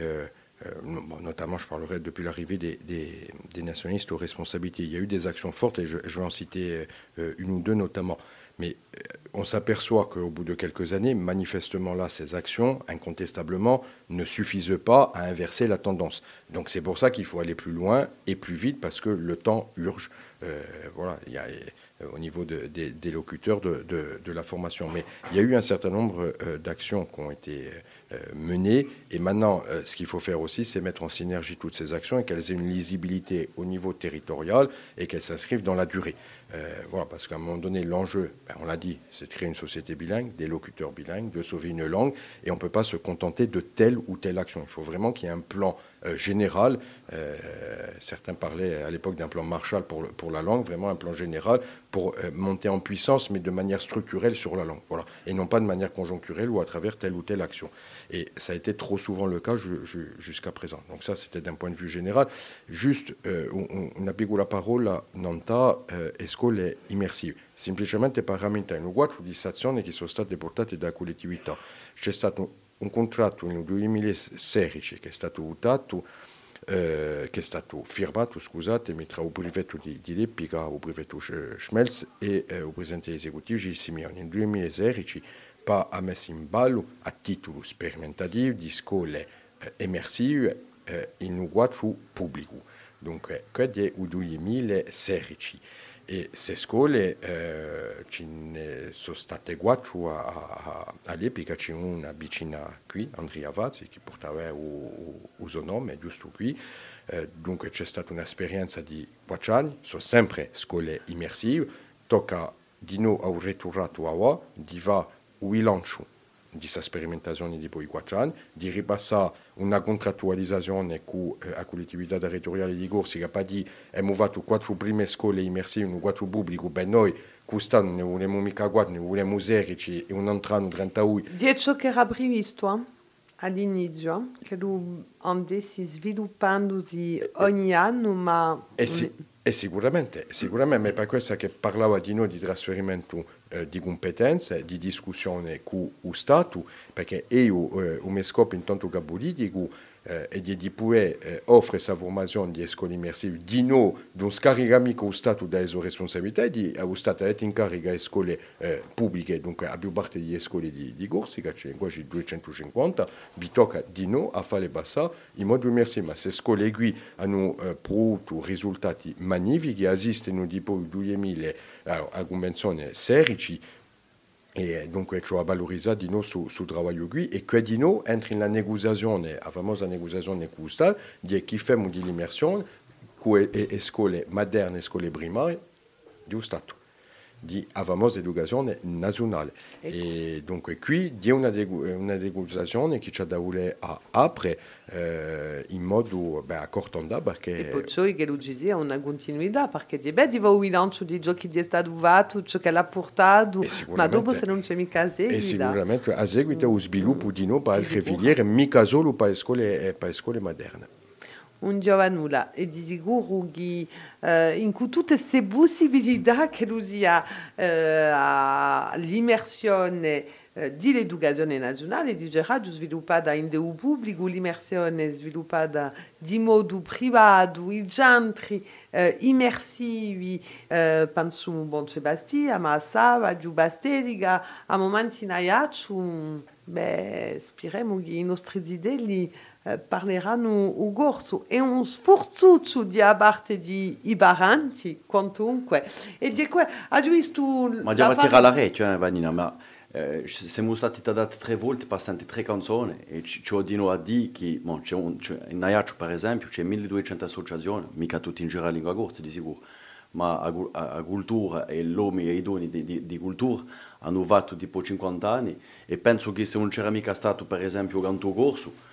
notamment je parlerai depuis l'arrivée des, des, nationalistes aux responsabilités, il y a eu des actions fortes et je, je vais en citer une ou deux notamment. Mais on s'aperçoit qu'au bout de quelques années, manifestement là, ces actions, incontestablement, ne suffisent pas à inverser la tendance. Donc c'est pour ça qu'il faut aller plus loin et plus vite parce que le temps urge. voilà, il y a euh, au niveau des, locuteurs de, la formation. Mais il y a eu un certain nombre euh, d'actions qui ont été euh, menées. Et maintenant, ce qu'il faut faire aussi, c'est mettre en synergie toutes ces actions et qu'elles aient une lisibilité au niveau territorial et qu'elles s'inscrivent dans la durée. voilà, parce qu'à un moment donné, l'enjeu, ben, on l'a dit, c'est de créer une société bilingue, des locuteurs bilingues, de sauver une langue. Et on ne peut pas se contenter de telle ou telle action. Il faut vraiment qu'il y ait un plan général. certains parlaient à l'époque d'un plan Marshall pour, pour la langue, vraiment un plan général pour euh, monter en puissance, mais de manière structurelle sur la langue. Voilà. Et non pas de manière conjoncturelle ou à travers telle ou telle action. Et ça a été trop souvent le cas jusqu'à présent. Donc ça, c'était d'un point de vue général. Juste, euh, on, a la parole à Nanta, euh, escole è immersive? Semplicemente per rammentare un quadro di azioni che sono state portate da collettività. C'è stato un contratto nel 2016 che è stato votato eh, che è stato firmato, scusatemi, tra il brevetto di, di Leppica, il brevetto Schmelz e eh, il presidente esecutivo Gilles Simeoni. Nel 2016 pa ha messo in ballo a titolo sperimentativo di scuole eh, immersive eh, in un quadro pubblico. Dunque, questo è il 2016. E se scuole eh, ce ne sono state quattro a, a, all'epoca, c'è una vicina qui, Andrea Vazzi, che portava il suo nome, giusto qui. Eh, dunque c'è stata un'esperienza di quattro anni, sono sempre scuole immersive. Tocca di nuovo a un ritornato a di va di questa sperimentazione di poi quattro anni, di ripassare una contrattualizzazione con eh, la collettività territoriale di Corsi che di abbiamo fatto quattro prime scuole immersive, un quattro pubblico, ben noi quest'anno ne volevamo mica quattro, ne volevamo 16 e un altro anno 38. Dieci che era previsto all'inizio, che andessi sviluppandosi ogni anno, ma... E sicuramente, sicuramente, ma per questo che parlava di noi di trasferimento eh, di competenze, di discussione con lo Stato, perché io eh, messo scopo intanto che politico eh, e di poter eh, offrire questa formazione di scuole immersive di noi, non scaricare lo Stato dalle sue responsabilità, di, lo Stato è in carica le scuole eh, pubbliche, dunque a più parte delle scuole di, di Corsica, c'è quasi 250, vi tocca di noi a fare passare in modo immersivo, ma se scuole qui hanno eh, prodotto risultati magnifici, esistono di poi 2000 allora, a convenzione 16, e dunque ciò ha valorizzato noi su, sul lavoro qui e che di noi entra in la negoziazione, la famosa negoziazione con Stato, di chi facciamo di l'immersione con le scuole moderne e scuole primarie di Stato di avamos educazione nazionale. E dunque qui di una, una educazione che ci da vuole a apre eh, in modo beh, accortonda perché... E poi che lui dice una continuità perché di beh di va bilancio di giochi di stato fatto, ciò che l'ha portato, ma dopo se non c'è mica seguito. E sicuramente a seguito lo sviluppo di noi per altre filiere, mica solo per le scuole, per le scuole moderne un giovanula e di sicuro che eh, in cui tutte queste possibilità che lui sia eh, all'immersione eh, nazionale di Gerardo sviluppata in deu pubblico, l'immersione sviluppata di modo privato, i centri eh, immersivi, eh, penso a Bon Sebastia, ma a Sava, a Basterica, a momenti in beh, speriamo che i nostri idee parleranno o gorso e un sforzo di parte di Ibaranti quantunque. E di que ha ma già tira la rete eh, Vanina ma eh, siamo stati dati tre volte passate tre canzoni e ci, ci ho dino a dire che bon, c'è un, c'è, in Naiaccio per esempio c'è 1200 associazioni mica tutti in giro a lingua corsa di sicuro ma a, a, a cultura e l'uomo e i doni di, di, di, cultura hanno fatto tipo 50 anni e penso che se non c'era mica stato per esempio Canto Corso euh,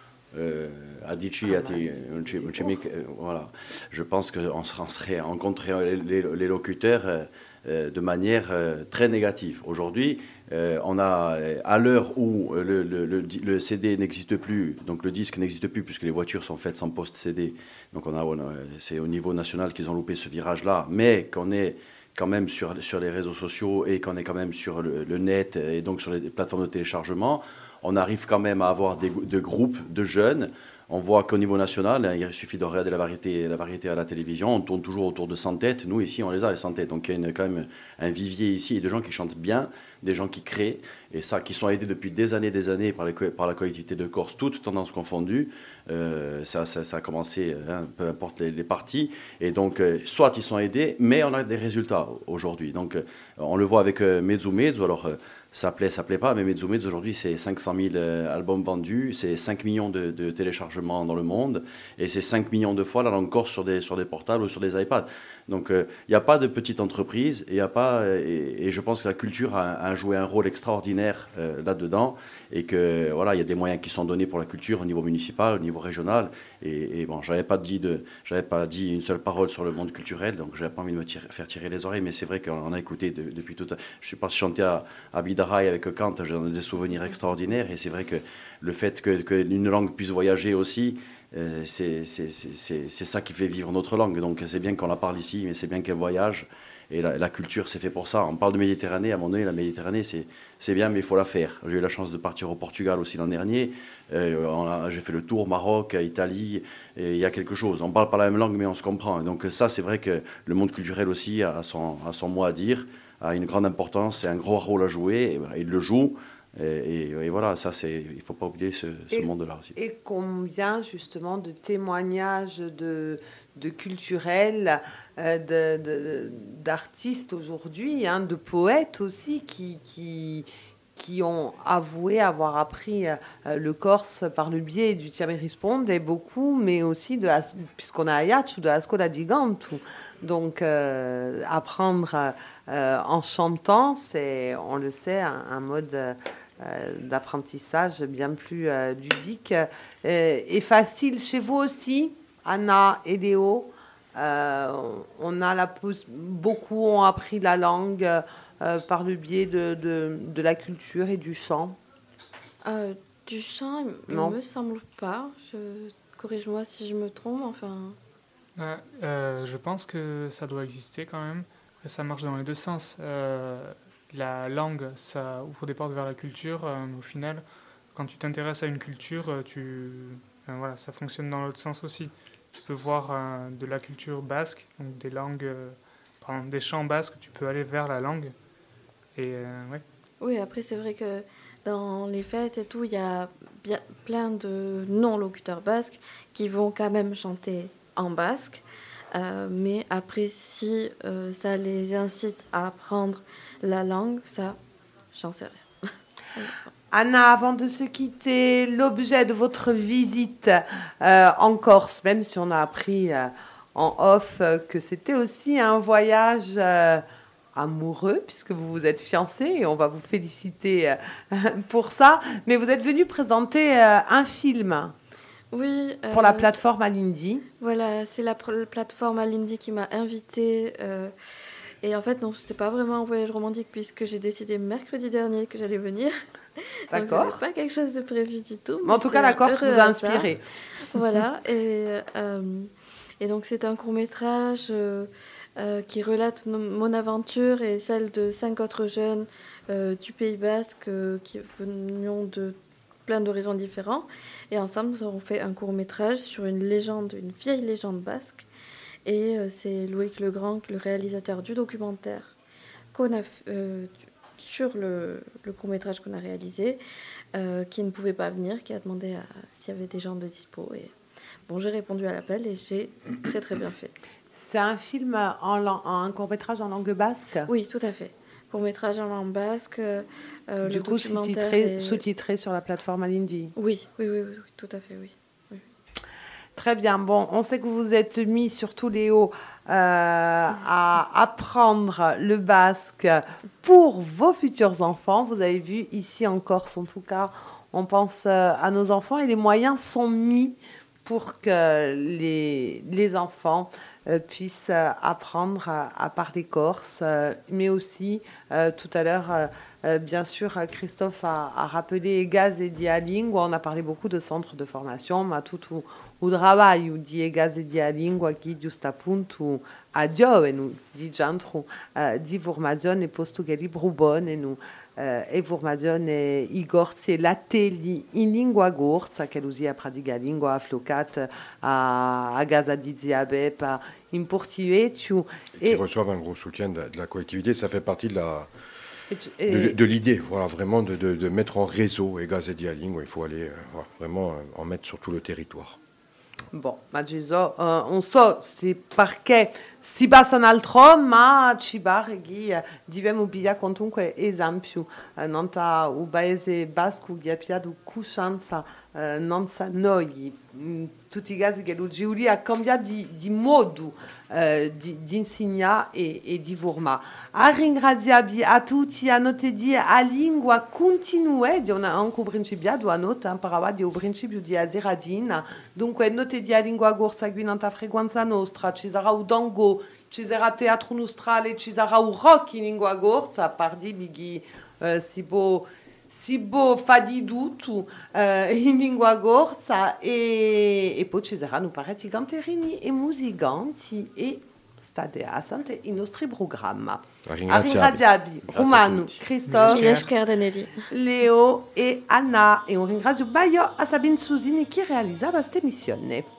Adichie, Ati, euh, voilà. Je pense qu'on serait rencontré les, les, locuteurs euh, euh, de manière très négative. Aujourd'hui, on a, à l'heure où le, le, le, CD n'existe plus, donc le disque n'existe plus puisque les voitures sont faites sans poste CD, donc on a, c'est au niveau national qu'ils ont loupé ce virage-là, mais qu'on est quand même sur, sur les réseaux sociaux et qu'on est quand même sur le, net et donc sur les plateformes de téléchargement, on arrive quand même à avoir des, de groupes de jeunes on voit qu'au niveau national, hein, il suffit de regarder la variété, à la télévision, on tourne toujours autour de 100 têtes. Nous, ici, on les a, les 100 têtes. Donc, il y a quand même un vivier ici de gens qui chantent bien, des gens qui créent, et ça, qui sont aidés depuis des années des années par, la collectivité de Corse, toutes tendances confondues. Euh, ça, a commencé, hein, peu importe les, partis. Et donc, euh, soit ils sont aidés, mais on a des résultats aujourd'hui. Donc, euh, on le voit avec Mezzo Mezzo. Alors, ça plaît, ça plaît pas, mais Mezzo aujourd'hui, c'est 500 000 euh, albums vendus, c'est 5 millions de, téléchargements dans le monde, et c'est 5 millions de fois langue corse sur des, sur des portables ou sur des iPads. Donc, il euh, n'y a pas de petite entreprise, et, y a pas, et, je pense que la culture a, joué un rôle extraordinaire euh, là-dedans, et que voilà, il y a des moyens qui sont donnés pour la culture au niveau municipal, au niveau régional, et, bon, j'avais pas dit de, j'avais pas dit une seule parole sur le monde culturel, donc j'avais pas envie de me faire tirer les oreilles, mais c'est vrai qu'on a écouté depuis tout. Je suis parti chanter à, à avec Kant, j'en ai des souvenirs extraordinaires. Et c'est vrai que le fait qu'une langue puisse voyager aussi, euh, c'est ça qui fait vivre notre langue. Donc c'est bien qu'on la parle ici, mais c'est bien qu'elle voyage. Et la, culture, c'est fait pour ça. On parle de Méditerranée, à mon donné, la Méditerranée, c'est bien, mais il faut la faire. J'ai eu la chance de partir au Portugal aussi l'an dernier. Euh, J'ai fait le tour Maroc, Italie, et il y a quelque chose. On ne parle pas la même langue, mais on se comprend. donc ça, c'est vrai que le monde culturel aussi a son, a son mot à dire a une grande importance et un gros rôle à jouer. Et, il le joue. Et, voilà, ça, c'est, il ne faut pas oublier ce, monde-là aussi. Et combien, justement, de témoignages de, de culturels, euh, d'artistes aujourd'hui, hein, de poètes aussi, qui, qui, qui ont avoué avoir appris euh, le corse par le biais du Tiamerisponde, et beaucoup, mais aussi, de, puisqu'on a Ayach ou de Ascola di Gantu. Donc, euh, apprendre en chantant, c'est, on le sait, un, mode d'apprentissage bien plus ludique et facile chez vous aussi, Anna et Léo. on a la beaucoup ont appris la langue par le biais de, de, la culture et du chant. du chant, il ne me semble pas. Corrige-moi si je me trompe. Enfin. je pense que ça doit exister quand même ça marche dans les deux sens. Euh, la langue, ça ouvre des portes vers la culture. Euh, au final, quand tu t'intéresses à une culture, euh, tu, voilà, ça fonctionne dans l'autre sens aussi. Tu peux voir de la culture basque, donc des langues, des chants basques, tu peux aller vers la langue. Et, ouais. Oui, après, c'est vrai que dans les fêtes et tout, il y a bien, plein de non-locuteurs basques qui vont quand même chanter en basque. Euh, mais après, si euh, ça les incite à apprendre la langue, ça, j'en sais rien. Anna, avant de se quitter, l'objet de votre visite euh, en Corse, même si on a appris en off que c'était aussi un voyage amoureux, puisque vous vous êtes fiancé, et on va vous féliciter pour ça, mais vous êtes venu présenter un film. Oui. pour la euh, plateforme Alindy. Voilà, c'est la plateforme Alindy qui m'a invitée. Euh, et en fait, non, c'était pas vraiment un voyage romantique puisque j'ai décidé mercredi dernier que j'allais venir. D'accord. Pas quelque chose de prévu du tout. Mais en tout cas, la Corse vous a inspiré. voilà. Et, euh, et donc, c'est un court métrage qui relate mon aventure et celle de cinq autres jeunes du Pays Basque qui venions de plein d'horizons différents. Et ensemble, nous avons fait un court métrage sur une légende, une vieille légende basque. Et euh, c'est Loïc Legrand, le réalisateur du documentaire qu'on a euh, sur le, court métrage qu'on a réalisé, euh, qui ne pouvait pas venir, qui a demandé s'il y avait des gens de dispo. Et bon, j'ai répondu à l'appel et j'ai très très bien fait. C'est un film en, un court métrage en langue basque? Oui, tout à fait court-métrage en langue basque. Euh, du coup, sous-titré sous sur la plateforme Alindy. Oui, oui, oui, oui, tout à fait, oui. Très bien. Bon, on sait que vous êtes mis, surtout Léo, euh, à apprendre le basque pour vos futurs enfants. Vous avez vu ici en Corse, en tout cas, on pense euh, à nos enfants et les moyens sont mis pour que les, enfants puissent euh, apprendre à, parler corse, euh, mais aussi euh, tout à l'heure, euh, euh, bien sûr, euh, Christophe a, a rappelé Gaz et Dialingua. On a parlé beaucoup de centres de formation, ma tout o, trabalho di Gaz e Dialingua aqui giusto appunto a giovani di centro uh, di formazione portoghese Brubone uh, e formazione i corsi e l'atelier in lingua gorsa che usia pratica lingua afflocata a, a Gaza di Ziabep in Portivetio Qui et, reçoivent un gros soutien de, de la collectivité. Ça fait partie de la, et- de, de l'idée, voilà, vraiment de, de- de mettre en réseau et gaz et dialing, il faut aller euh, voilà, vraiment euh, en mettre sur tout le territoire. Bon, ma Gesù, eh, non so se perché si basa un altro, ma ci eh, dobbiamo pigliare comunque esempio. Eh, non ta un paese basco che ha piato coscienza, eh, noi, in tutti i casi che lo Giulia ha cambiato di, di modo di, di insegnare e, e di. A ringraziarvi a tutti, a notte di a lingua continue, di una, anche un principiato, a notte imparava di un principio di azeradina, dunque di a lingua gorsa qui nanta frequenza nostra, ci sarà un dango, ci sarà teatro nostrale, ci sarà un rock in lingua gorsa, par di bighi eh, si può si può fare di tutto eh, in lingua gorsa e, e poi ci saranno parecchi canterini e musicanti e state. A A ringraziarvi. ringraziarvi Grazie a Romano, Cardanelli. Leo e Anna e un ringrazio baio a Sabine Susini che realizzava questa.